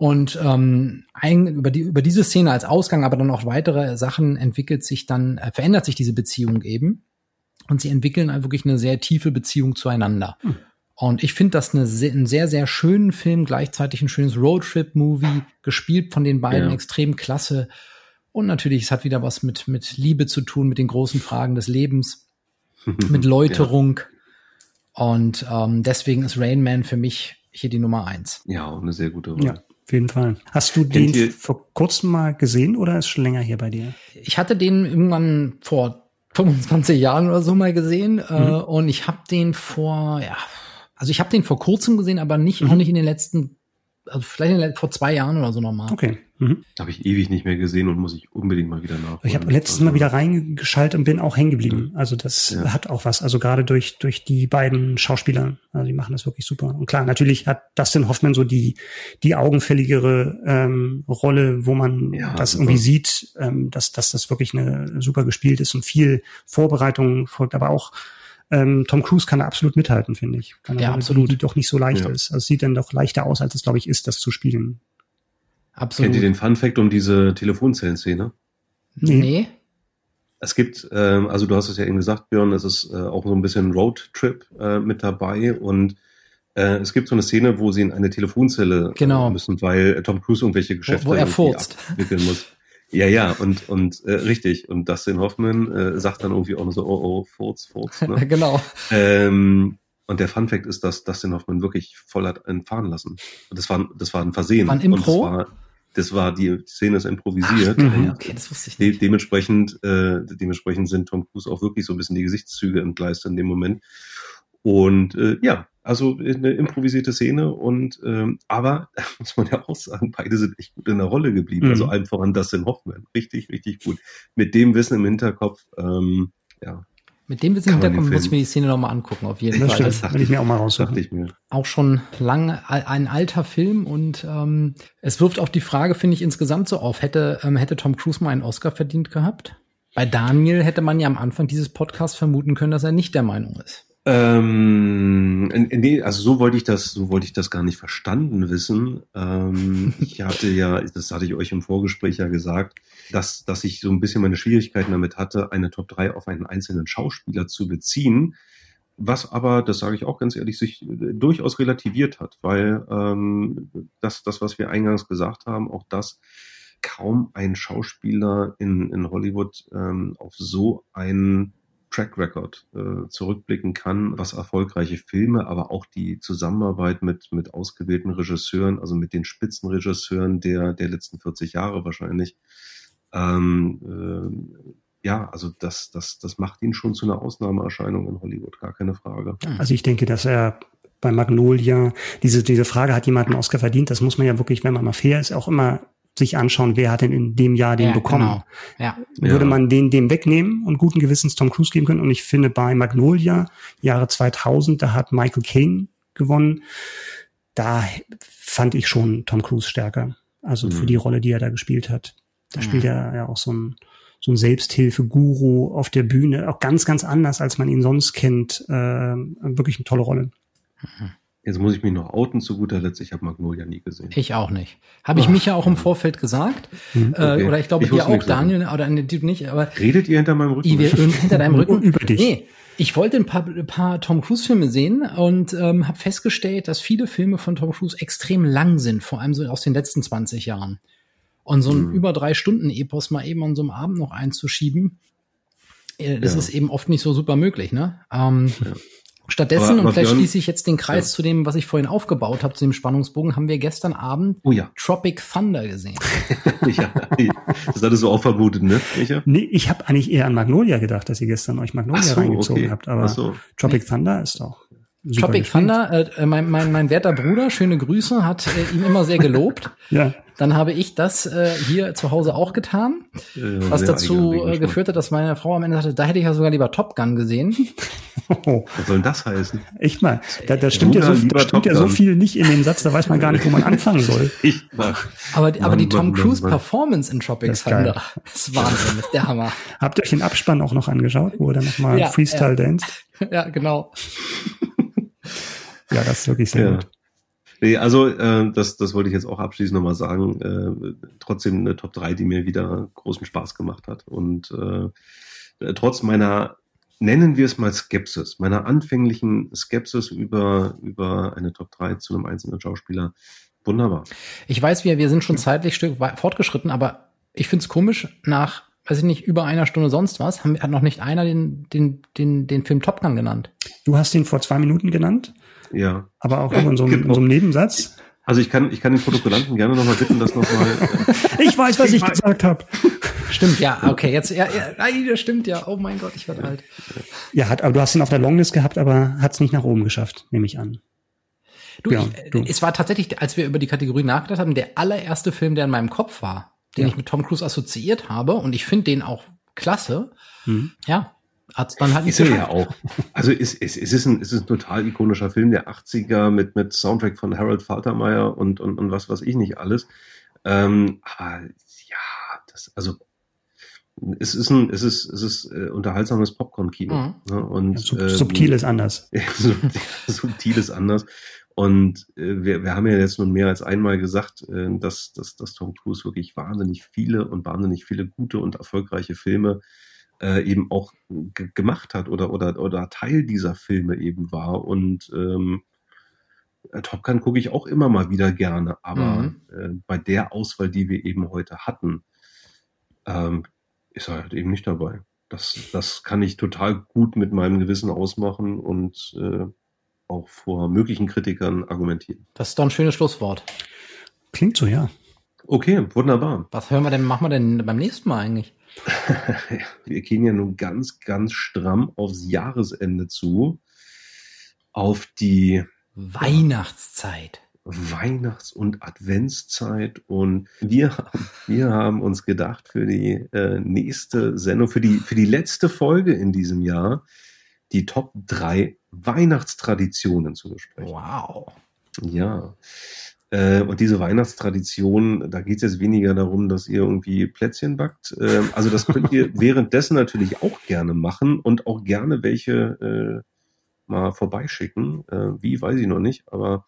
Und ähm, ein, über, die, über diese Szene als Ausgang, aber dann auch weitere Sachen entwickelt sich dann, äh, verändert sich diese Beziehung eben. Und sie entwickeln halt wirklich eine sehr tiefe Beziehung zueinander. Hm. Und ich finde das eine sehr, einen sehr, sehr schönen Film, gleichzeitig ein schönes Roadtrip-Movie, gespielt von den beiden, ja. extrem klasse. Und natürlich, es hat wieder was mit, mit Liebe zu tun, mit den großen Fragen des Lebens, mit Läuterung. Ja. Und ähm, deswegen ist Rain Man für mich hier die Nummer eins. Ja, auch eine sehr gute Rolle. Ja. Auf jeden Fall. Hast du Kennt den vor kurzem mal gesehen oder ist schon länger hier bei dir? Ich hatte den irgendwann vor 25 Jahren oder so mal gesehen äh, mhm. und ich habe den vor, ja, also ich habe den vor kurzem gesehen, aber nicht mhm. auch nicht in den letzten also vielleicht vor zwei Jahren oder so nochmal. Okay. Mhm. Habe ich ewig nicht mehr gesehen und muss ich unbedingt mal wieder nach. Ich habe letztes also, Mal wieder reingeschaltet und bin auch hängen geblieben. Also das ja. hat auch was. Also gerade durch durch die beiden Schauspieler. Also die machen das wirklich super. Und klar, natürlich hat Dustin Hoffman so die die augenfälligere ähm, Rolle, wo man ja, das super. irgendwie sieht, ähm, dass dass das wirklich eine super gespielt ist und viel Vorbereitung folgt, aber auch ähm, Tom Cruise kann da absolut mithalten, finde ich. Kann ja, absolut. Die, die doch nicht so leicht ja. ist. Also es sieht dann doch leichter aus, als es, glaube ich, ist, das zu spielen. Absolut. Kennt ihr den Fun Fact um diese Telefonzellenszene? Nee. nee. Es gibt, ähm, also du hast es ja eben gesagt, Björn, es ist äh, auch so ein bisschen Roadtrip äh, mit dabei und äh, es gibt so eine Szene, wo sie in eine Telefonzelle genau. äh, müssen, weil Tom Cruise irgendwelche Geschäfte wo, wo er furzt. abwickeln muss. Ja, ja, und, und äh, richtig. Und Dustin Hoffman äh, sagt dann irgendwie auch nur so, oh, oh, Furz, Furz. Ne? genau. Ähm, und der Fun Fact ist, dass Dustin Hoffman wirklich voll hat entfahren lassen. Und das war, das war ein Versehen. War ein Impro? Und das war, das war die Szene ist improvisiert. Ach, okay, das wusste ich nicht. De dementsprechend, äh, dementsprechend sind Tom Cruise auch wirklich so ein bisschen die Gesichtszüge entgleist in dem Moment. Und äh, ja, also eine improvisierte Szene und ähm, aber muss man ja auch sagen, beide sind echt gut in der Rolle geblieben. Also mhm. Also allen voran Dustin Hoffman. Richtig, richtig gut. Mit dem Wissen im Hinterkopf, ähm, ja. Mit dem Wissen im Hinterkopf muss ich mir die Szene nochmal angucken, auf jeden das Fall. Stimmt, das will ich mir auch mal raussuchen. Ich mir. Auch schon lang ein alter Film und ähm, es wirft auch die Frage, finde ich, insgesamt so auf. Hätte, ähm, hätte Tom Cruise mal einen Oscar verdient gehabt? Bei Daniel hätte man ja am Anfang dieses Podcasts vermuten können, dass er nicht der Meinung ist. Ähm, nee, also so wollte ich das, so wollte ich das gar nicht verstanden wissen. Ähm, ich hatte ja, das hatte ich euch im Vorgespräch ja gesagt, dass, dass ich so ein bisschen meine Schwierigkeiten damit hatte, eine Top 3 auf einen einzelnen Schauspieler zu beziehen. Was aber, das sage ich auch ganz ehrlich, sich äh, durchaus relativiert hat, weil ähm, das, das, was wir eingangs gesagt haben, auch das kaum ein Schauspieler in, in Hollywood ähm, auf so einen Track Record äh, zurückblicken kann, was erfolgreiche Filme, aber auch die Zusammenarbeit mit, mit ausgewählten Regisseuren, also mit den Spitzenregisseuren der, der letzten 40 Jahre wahrscheinlich. Ähm, äh, ja, also das, das, das macht ihn schon zu einer Ausnahmeerscheinung in Hollywood, gar keine Frage. Also ich denke, dass er bei Magnolia, diese, diese Frage, hat jemand einen Oscar verdient, das muss man ja wirklich, wenn man mal fair ist, auch immer sich anschauen, wer hat denn in dem Jahr den ja, bekommen. Genau. Ja. Würde man den dem wegnehmen und guten Gewissens Tom Cruise geben können. Und ich finde bei Magnolia, Jahre 2000, da hat Michael Caine gewonnen. Da fand ich schon Tom Cruise stärker. Also mhm. für die Rolle, die er da gespielt hat. Da mhm. spielt er ja auch so ein, so ein Selbsthilfe-Guru auf der Bühne. Auch ganz, ganz anders, als man ihn sonst kennt. Äh, wirklich eine tolle Rolle. Mhm. Jetzt muss ich mich noch outen zu guter Letzt. Ich habe Magnolia nie gesehen. Ich auch nicht. Habe ich mich ja auch im Vorfeld gesagt. Mhm. Okay. Äh, oder ich glaube, Ich ihr auch. Daniel, oder ne, du nicht, aber Redet ihr hinter meinem Rücken? I, wir, hinter deinem Rücken. Über dich. Nee, ich wollte ein paar, ein paar Tom Cruise-Filme sehen und ähm, habe festgestellt, dass viele Filme von Tom Cruise extrem lang sind, vor allem so aus den letzten 20 Jahren. Und so ein Mhm. über drei Stunden Epos mal eben an so einem Abend noch einzuschieben, äh, das Ja. ist eben oft nicht so super möglich, ne? Ähm, Stattdessen, Aber- aber und vielleicht schließe ich jetzt den Kreis zu dem, was ich vorhin aufgebaut habe, zu dem Spannungsbogen, haben wir gestern Abend Oh ja. Tropic Thunder gesehen. ja. Das hattest du auch vermutet, ne, Micha? Nee, ich habe eigentlich eher an Magnolia gedacht, dass ihr gestern euch Magnolia so, reingezogen okay. habt. Aber so. Tropic Thunder ist doch super Tropic gespielt. Thunder, äh, mein, mein, mein werter Bruder, schöne Grüße, hat äh, ihn immer sehr gelobt. Ja. Dann habe ich das äh, hier zu Hause auch getan, Äh, was dazu äh, geführt hat, dass meine Frau am Ende sagte, da hätte ich ja sogar lieber Top Gun gesehen. Oh, Was soll denn das heißen? echt mal. Da, da stimmt, ja so, da stimmt ja so viel nicht in dem Satz, da weiß man gar nicht, wo man anfangen soll. Ich mach. Aber, aber Mann, die Tom Mann, Mann, Cruise Mann. Performance in Tropic Das ist. Thunder Wahnsinn, ist der Hammer. Habt ihr euch den Abspann auch noch angeschaut, wo er dann nochmal Ja, Freestyle dance? ja, genau. Ja, das ist wirklich sehr Ja. gut. Nee, also äh, das, das wollte ich jetzt auch abschließend nochmal sagen. Äh, trotzdem eine Top 3, die mir wieder großen Spaß gemacht hat. Und äh, äh, trotz meiner, nennen wir es mal Skepsis, meiner anfänglichen Skepsis über, über eine Top 3 zu einem einzelnen Schauspieler, wunderbar. Ich weiß, wir, wir sind schon zeitlich Stück fortgeschritten, aber ich find's komisch, nach, weiß ich nicht, über einer Stunde sonst was, haben, hat noch nicht einer den, den, den, den Film Top Gun genannt. Du hast ihn vor zwei Minuten genannt, Ja. aber auch in so einem, in so einem Nebensatz. Also ich kann, ich kann den Protokollanten gerne nochmal bitten, das nochmal. Äh, Ich weiß, was ich weiß. gesagt habe. Stimmt, ja, okay, jetzt, ja, ja, nein, das stimmt ja. Oh mein Gott, ich werde alt. Ja, hat, aber du hast ihn auf der Longlist gehabt, aber hat es nicht nach oben geschafft, nehme ich an. Du, Ja, ich, du. es war tatsächlich, als wir über die Kategorie nachgedacht haben, der allererste Film, der in meinem Kopf war, den Ja. ich mit Tom Cruise assoziiert habe, und ich finde den auch klasse. Mhm. Ja, hat's dann halt Ist er ja auch. Also es, es, es, ist ein, es ist ein total ikonischer Film der 80er mit, mit Soundtrack von Harold Faltermeyer und, und, und was weiß ich nicht alles. Ähm, aber ja, das, also es ist ein, es ist, es ist äh, unterhaltsames Popcorn-Kino. Mhm. Ne? Und, Sub, ähm, subtil ist anders. Subtil ist anders. Und äh, wir, wir haben ja jetzt nun mehr als einmal gesagt, äh, dass, dass, dass Tom Cruise wirklich wahnsinnig viele und wahnsinnig viele gute und erfolgreiche Filme äh, eben auch ge gemacht hat oder, oder, oder Teil dieser Filme eben war. Und ähm, äh, Top Gun gucke ich auch immer mal wieder gerne, aber Mhm. äh, bei der Auswahl, die wir eben heute hatten, ähm, ist er halt eben nicht dabei. Das, das kann ich total gut mit meinem Gewissen ausmachen und äh, auch vor möglichen Kritikern argumentieren. Das ist doch ein schönes Schlusswort. Klingt so, ja. Okay, wunderbar. Was hören wir denn, machen wir denn beim nächsten Mal eigentlich? Wir gehen ja nun ganz, ganz stramm aufs Jahresende zu, auf die Weihnachtszeit. Weihnachts- und Adventszeit und wir, haben- wir haben uns gedacht für die äh, nächste Sendung, für die, für die letzte Folge in diesem Jahr, die Top 3 Weihnachtstraditionen zu besprechen. Wow. Ja. Äh, und diese Weihnachtstradition, da geht es jetzt weniger darum, dass ihr irgendwie Plätzchen backt. Ähm, also das könnt ihr währenddessen natürlich auch gerne machen und auch gerne welche äh, mal vorbeischicken. Äh, wie, weiß ich noch nicht, aber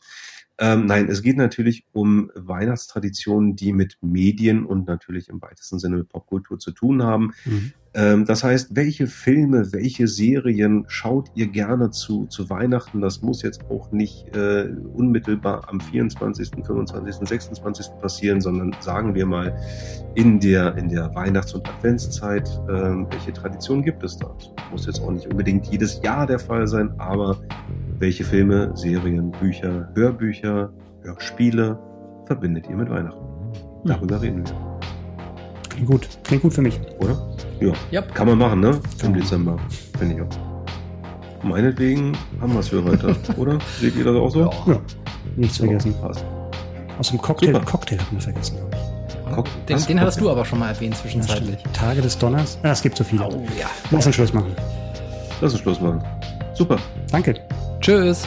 ähm, nein, es geht natürlich um Weihnachtstraditionen, die mit Medien und natürlich im weitesten Sinne mit Popkultur zu tun haben. Mhm. Ähm, das heißt, welche Filme, welche Serien schaut ihr gerne zu, zu Weihnachten? Das muss jetzt auch nicht äh, unmittelbar am 24., 25., 26. passieren, sondern sagen wir mal in der, in der Weihnachts- und Adventszeit. Ähm, welche Tradition gibt es da? Das muss jetzt auch nicht unbedingt jedes Jahr der Fall sein, aber welche Filme, Serien, Bücher, Hörbücher, Hörspiele verbindet ihr mit Weihnachten? Darüber reden wir, Klingt gut. Klingt gut für mich. oder? Ja. Yep. Kann man machen, ne? Im. Dezember, finde ich auch. Meinetwegen haben wir es für heute, oder? Seht ihr das auch so? Ja. Nichts vergessen. Passt. Aus dem Cocktail, Super. Cocktail hatten wir vergessen, glaube ich. Guck, Den, den hattest du aber schon mal erwähnt zwischenzeitlich. Tage des Donners. Ah, es gibt so viele. Oh ja. Lass uns Schluss machen. Lass uns Schluss machen. Super. Danke. Tschüss.